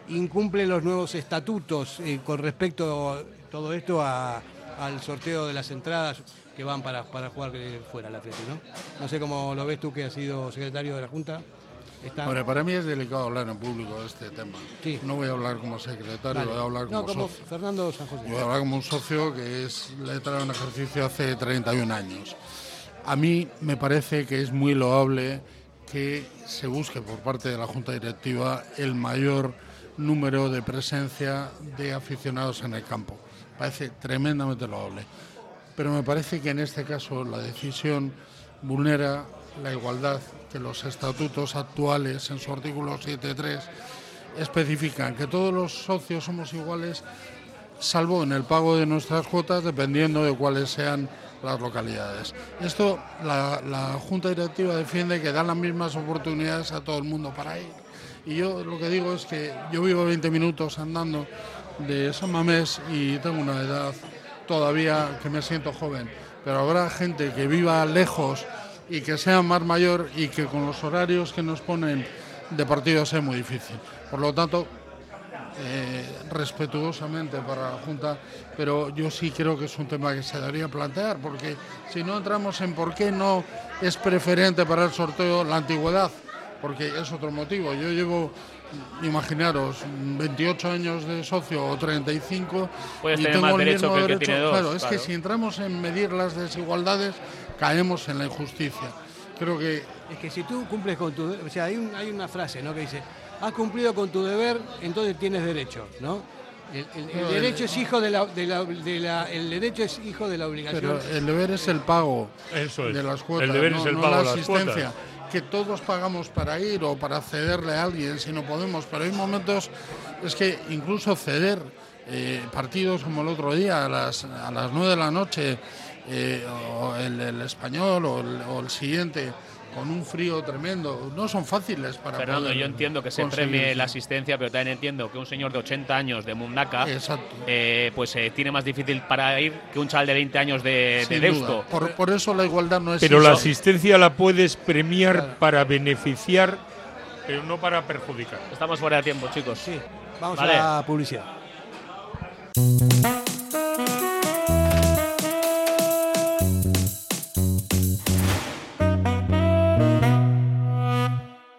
incumple los nuevos estatutos con respecto a todo esto al sorteo de las entradas que van para, para jugar fuera la Atleti, ¿no? No sé cómo lo ves tú que has sido secretario de la Junta. Está- Hombre, para mí es delicado hablar en público de este tema. Sí. No voy a hablar como secretario, Vale. voy a hablar como, No, como socio. Fernando San José. Voy a hablar como un socio que es letra de un ejercicio hace 31 años. A mí me parece que es muy loable que se busque por parte de la Junta Directiva el mayor número de presencia de aficionados en el campo. Parece tremendamente loable. Pero me parece que en este caso la decisión vulnera la igualdad que los estatutos actuales en su artículo 7.3 especifican que todos los socios somos iguales salvo en el pago de nuestras cuotas dependiendo de cuáles sean las localidades. Esto la, Junta Directiva defiende que dan las mismas oportunidades a todo el mundo para ir. Y yo lo que digo es que yo vivo 20 minutos andando de San Mamés y tengo una edad todavía que me siento joven, pero habrá gente que viva lejos y que sea más mayor y que con los horarios que nos ponen de partido sea muy difícil. Por lo tanto, eh, respetuosamente para la Junta, pero yo sí creo que es un tema que se debería plantear, porque si no entramos en por qué no es preferente para el sorteo la antigüedad, porque es otro motivo. Yo llevo, imaginaros, 28 años de socio o 35 Puedes y tener tengo más el derecho mismo que el que derecho. tiene dos, claro, es que si entramos en medir las desigualdades, caemos en la injusticia. Creo que Es que si tú cumples con tu... O sea, hay, un- hay una frase, ¿no? Que dice, has cumplido con tu deber, entonces tienes derecho, ¿no? El, el- el No, derecho es hijo de la, de la- de la- el derecho es hijo de la obligación. Pero el deber es el pago Eso es. de las cuotas, El deber no, es el no pago la de las asistencia. cuotas. Que todos pagamos para ir o para cederle a alguien si no podemos, pero hay momentos, es que incluso ceder eh, partidos como el otro día a las, a las 9 de la noche, eh, o el, el español o el, o el siguiente, con un frío tremendo, no son fáciles para Fernando, poder yo entiendo que se premie la asistencia, pero también entiendo que un señor de 80 años de Mundaka eh, pues eh, tiene más difícil para ir que un chaval de 20 años de, Deusto. Por, por eso la igualdad no es Pero la asistencia la puedes premiar para beneficiar, pero no para perjudicar. Estamos fuera de tiempo, chicos. Sí. Vamos Vale. a la publicidad.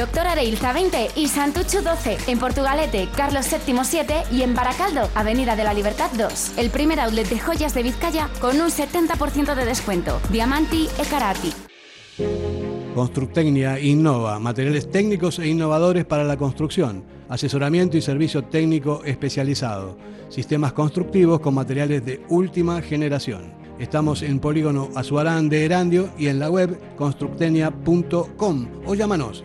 Doctor Areilza 20 y Santucho 12. En Portugalete, Carlos VII 7 y en Baracaldo, Avenida de la Libertad 2. El primer outlet de joyas de Vizcaya con un 70% de descuento. Diamanti e Karati. Constructecnia innova, materiales técnicos e innovadores para la construcción, asesoramiento y servicio técnico especializado, sistemas constructivos con materiales de última generación. Estamos en Polígono Azuarán de Erandio y en la web constructenia.com o llámanos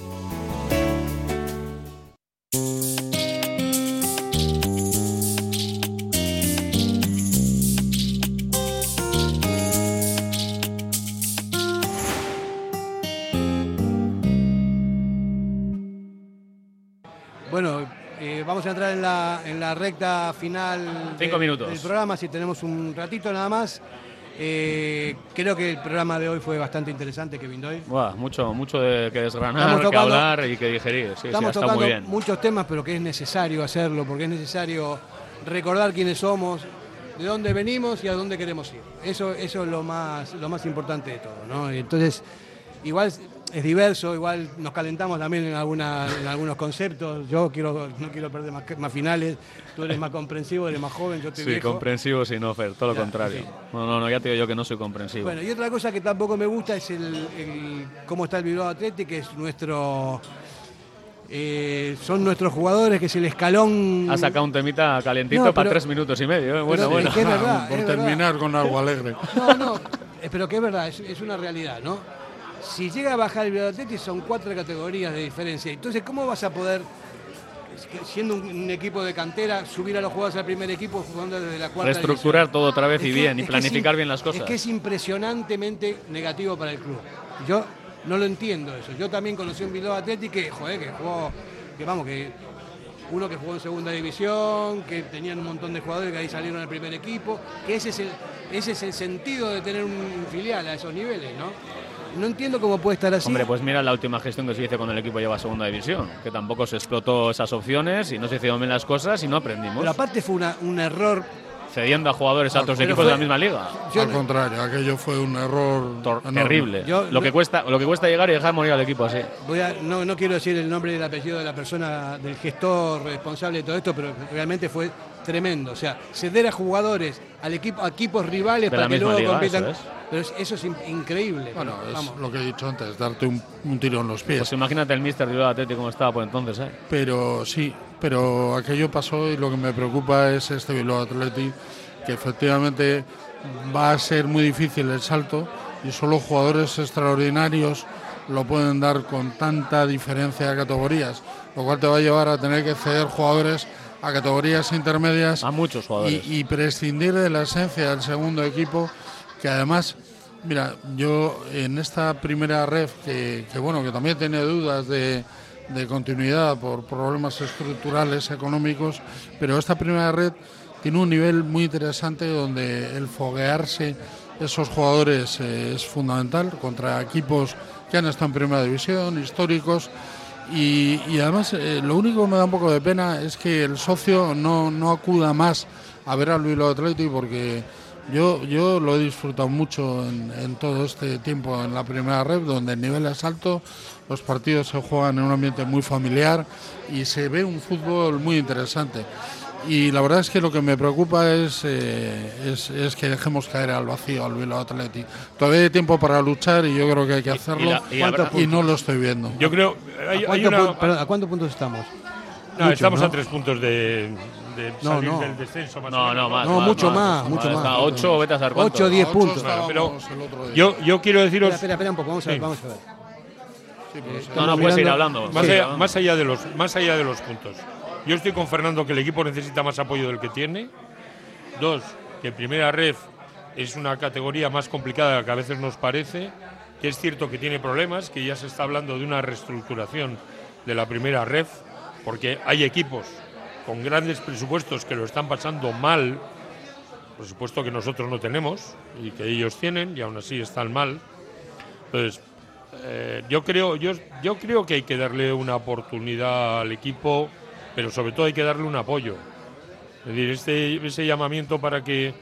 La, recta final Cinco de- minutos. del programa, si tenemos un ratito nada más. Eh, creo que el programa de hoy fue bastante interesante, Kevin Doyle. Buah, mucho, mucho de que desgranar, que hablar y que digerir. Sí, Estamos tocando muy bien. muchos temas, pero que es necesario hacerlo, porque es necesario recordar quiénes somos, de dónde venimos y a dónde queremos ir. Eso, eso es lo más, lo más importante de todo, ¿no? Entonces, igual es diverso, igual nos calentamos también en, alguna, en algunos conceptos. Yo quiero, no quiero perder más, más finales, tú eres más comprensivo, eres más joven, yo estoy Sí, viejo. comprensivo sin Fer, todo lo Ya, contrario. sí. No, no, no, ya te digo yo que no soy comprensivo. Bueno, y otra cosa que tampoco me gusta es el, el- cómo está el Bilbao Athletic, que es nuestro... eh, son nuestros jugadores, que es el escalón... Ha sacado un temita calientito No, para tres minutos y medio. ¿eh? Bueno, pero bueno. es que es verdad, Por es verdad. terminar con algo alegre. No, no, eh, pero que es verdad, es, es una realidad, ¿no? Si llega a bajar el Bilbao Athletic son cuatro categorías de diferencia. Entonces, ¿cómo vas a poder, siendo un, un equipo de cantera, subir a los jugadores al primer equipo jugando desde la cuarta Reestructurar división? todo otra vez y que- bien, y es planificar bien las cosas. Es que es impresionantemente negativo para el club. Yo no lo entiendo eso. Yo también conocí un Bilbao Athletic que, joder, que jugó, que vamos, que uno que jugó en segunda división, que tenían un montón de jugadores que ahí salieron al primer equipo, que ese es el, ese es el sentido de tener un filial a esos niveles, ¿no? No entiendo cómo puede estar así. Hombre, pues mira la última gestión que se hizo cuando el equipo lleva a segunda división, que tampoco se explotó esas opciones y no se hicieron bien las cosas y no aprendimos. Pero aparte fue una- un error. Cediendo a jugadores a otros pero equipos fue- de la misma liga. Yo Al contrario, aquello fue un error enorme. Terrible. Yo- lo, que cuesta, lo que cuesta llegar y dejar morir al equipo así. Voy a, no, no quiero decir el nombre y el apellido de la persona, del gestor responsable de todo esto, pero realmente fue tremendo. O sea, ceder a jugadores, al equipo, a equipos rivales De para que luego liga, compitan. eso es. Pero es- eso es in- increíble. Bueno, pero es vamos. lo que he dicho antes, darte un, un tiro en los pies. Pues imagínate el Mister Bilbao Atlético como estaba por entonces, ¿eh? Pero sí, pero aquello pasó y lo que me preocupa es este Bilbao Athletic, que efectivamente va a ser muy difícil el salto y solo jugadores extraordinarios lo pueden dar con tanta diferencia de categorías, lo cual te va a llevar a tener que ceder jugadores a categorías intermedias A muchos jugadores. y, y prescindir de la esencia del segundo equipo, que además, mira, yo en esta primera ref, que, que bueno, que también tiene dudas de, de continuidad por problemas estructurales, económicos, pero esta primera red tiene un nivel muy interesante donde el foguearse esos jugadores eh, es fundamental contra equipos que han estado en primera división, históricos, y, además, eh, lo único que me da un poco de pena es que el socio no, no acuda más a ver al Bilbao Athletic porque yo, yo lo he disfrutado mucho en, en todo este tiempo en la primera red, donde el nivel es alto, los partidos se juegan en un ambiente muy familiar y se ve un fútbol muy interesante. Y la verdad es que lo que me preocupa es, eh, es, es que dejemos caer al vacío al Bilbao Athletic. Todavía hay tiempo para luchar y yo creo que hay que hacerlo y no lo estoy viendo. Yo creo. ¿A, Hay, hay cuánto una- pu- perdón, ¿a cuántos puntos estamos? no, Mucho, estamos ¿no? a tres puntos de, de No, salir no. del descenso. Más o No, menos. no, más. No, mucho más, mucho más. 8 vete a saber cuánto. Ocho, diez ocho puntos. Pero yo, yo quiero deciros. Espera, espera, espera un poco, vamos a ver, Sí. vamos a ver. Sí, pero Eh, sí. No, no, puedes ir hablando. Más, Sí, allá, ¿no? más, allá de los, más allá de los puntos. Yo estoy con Fernando que el equipo necesita más apoyo del que tiene. Dos, que primera ref es una categoría más complicada de la que a veces nos parece. Que es cierto que tiene problemas, que ya se está hablando de una reestructuración de la primera ref, porque hay equipos con grandes presupuestos que lo están pasando mal, presupuesto que nosotros no tenemos y que ellos tienen y aún así están mal. Entonces, eh, yo creo, yo, yo creo que hay que darle una oportunidad al equipo, pero sobre todo hay que darle un apoyo. Es decir, este, ese llamamiento para que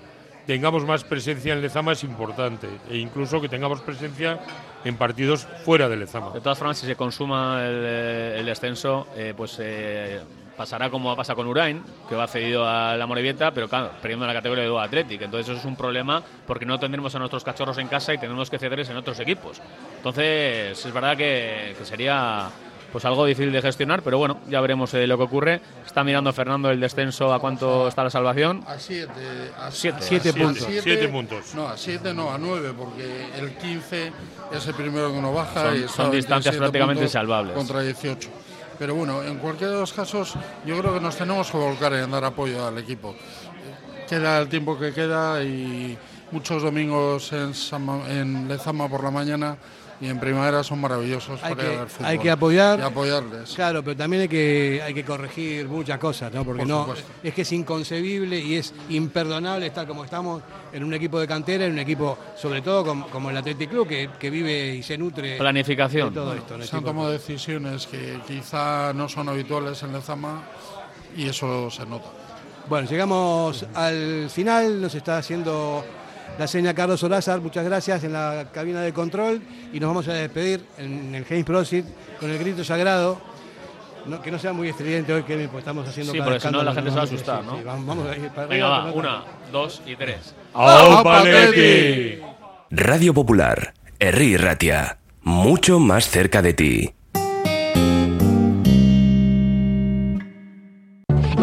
tengamos más presencia en Lezama es importante, e incluso que tengamos presencia en partidos fuera de Lezama. De todas formas, si se consuma el, eh, el descenso, eh, pues eh, pasará como pasa con Urain, que va cedido a la Morevieta, pero claro, perdiendo la categoría de Athletic. Entonces eso es un problema porque no tendremos a nuestros cachorros en casa y tendremos que cederles en otros equipos. Entonces es verdad que, que sería pues algo difícil de gestionar, pero bueno, ya veremos eh, lo que ocurre. Está mirando Fernando el descenso a cuánto está la salvación. A siete. A Siete. a Siete puntos. Siete puntos. No, a siete no, a nueve, porque el 15 es el primero que no baja. Son- y distancias 27 prácticamente puntos insalvables. Contra 18. Pero bueno, en cualquiera de los casos, yo creo que nos tenemos que volcar en dar apoyo al equipo. Queda el tiempo que queda y muchos domingos en, Sama- en Lezama por la mañana y en primavera son maravillosos Hay para ir a que, ver fútbol. hay que apoyar. Y apoyarles. Claro, pero también hay que, hay que corregir muchas cosas, ¿no? Porque Por no, es que es inconcebible y es imperdonable estar como estamos en un equipo de cantera, en un equipo, sobre todo como, como el Athletic Club, que, que vive y se nutre Planificación. de todo esto. Se han tomado decisiones que quizá no son habituales en Lezama y eso se nota. Bueno, llegamos al final, nos está haciendo la seña Carlos Olázar, muchas gracias en la cabina de control y nos vamos a despedir en el James Prosit con el grito sagrado. No, que no sea muy estridente hoy, Kevin, porque estamos haciendo Sí, porque si no la escándalo gente se va a que asustar, ¿no? sí, vamos, vamos a ir para Venga, arriba, va, una, dos y tres. Radio Popular, Herri Ratia, mucho más cerca de ti.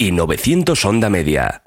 y 900 Onda Media.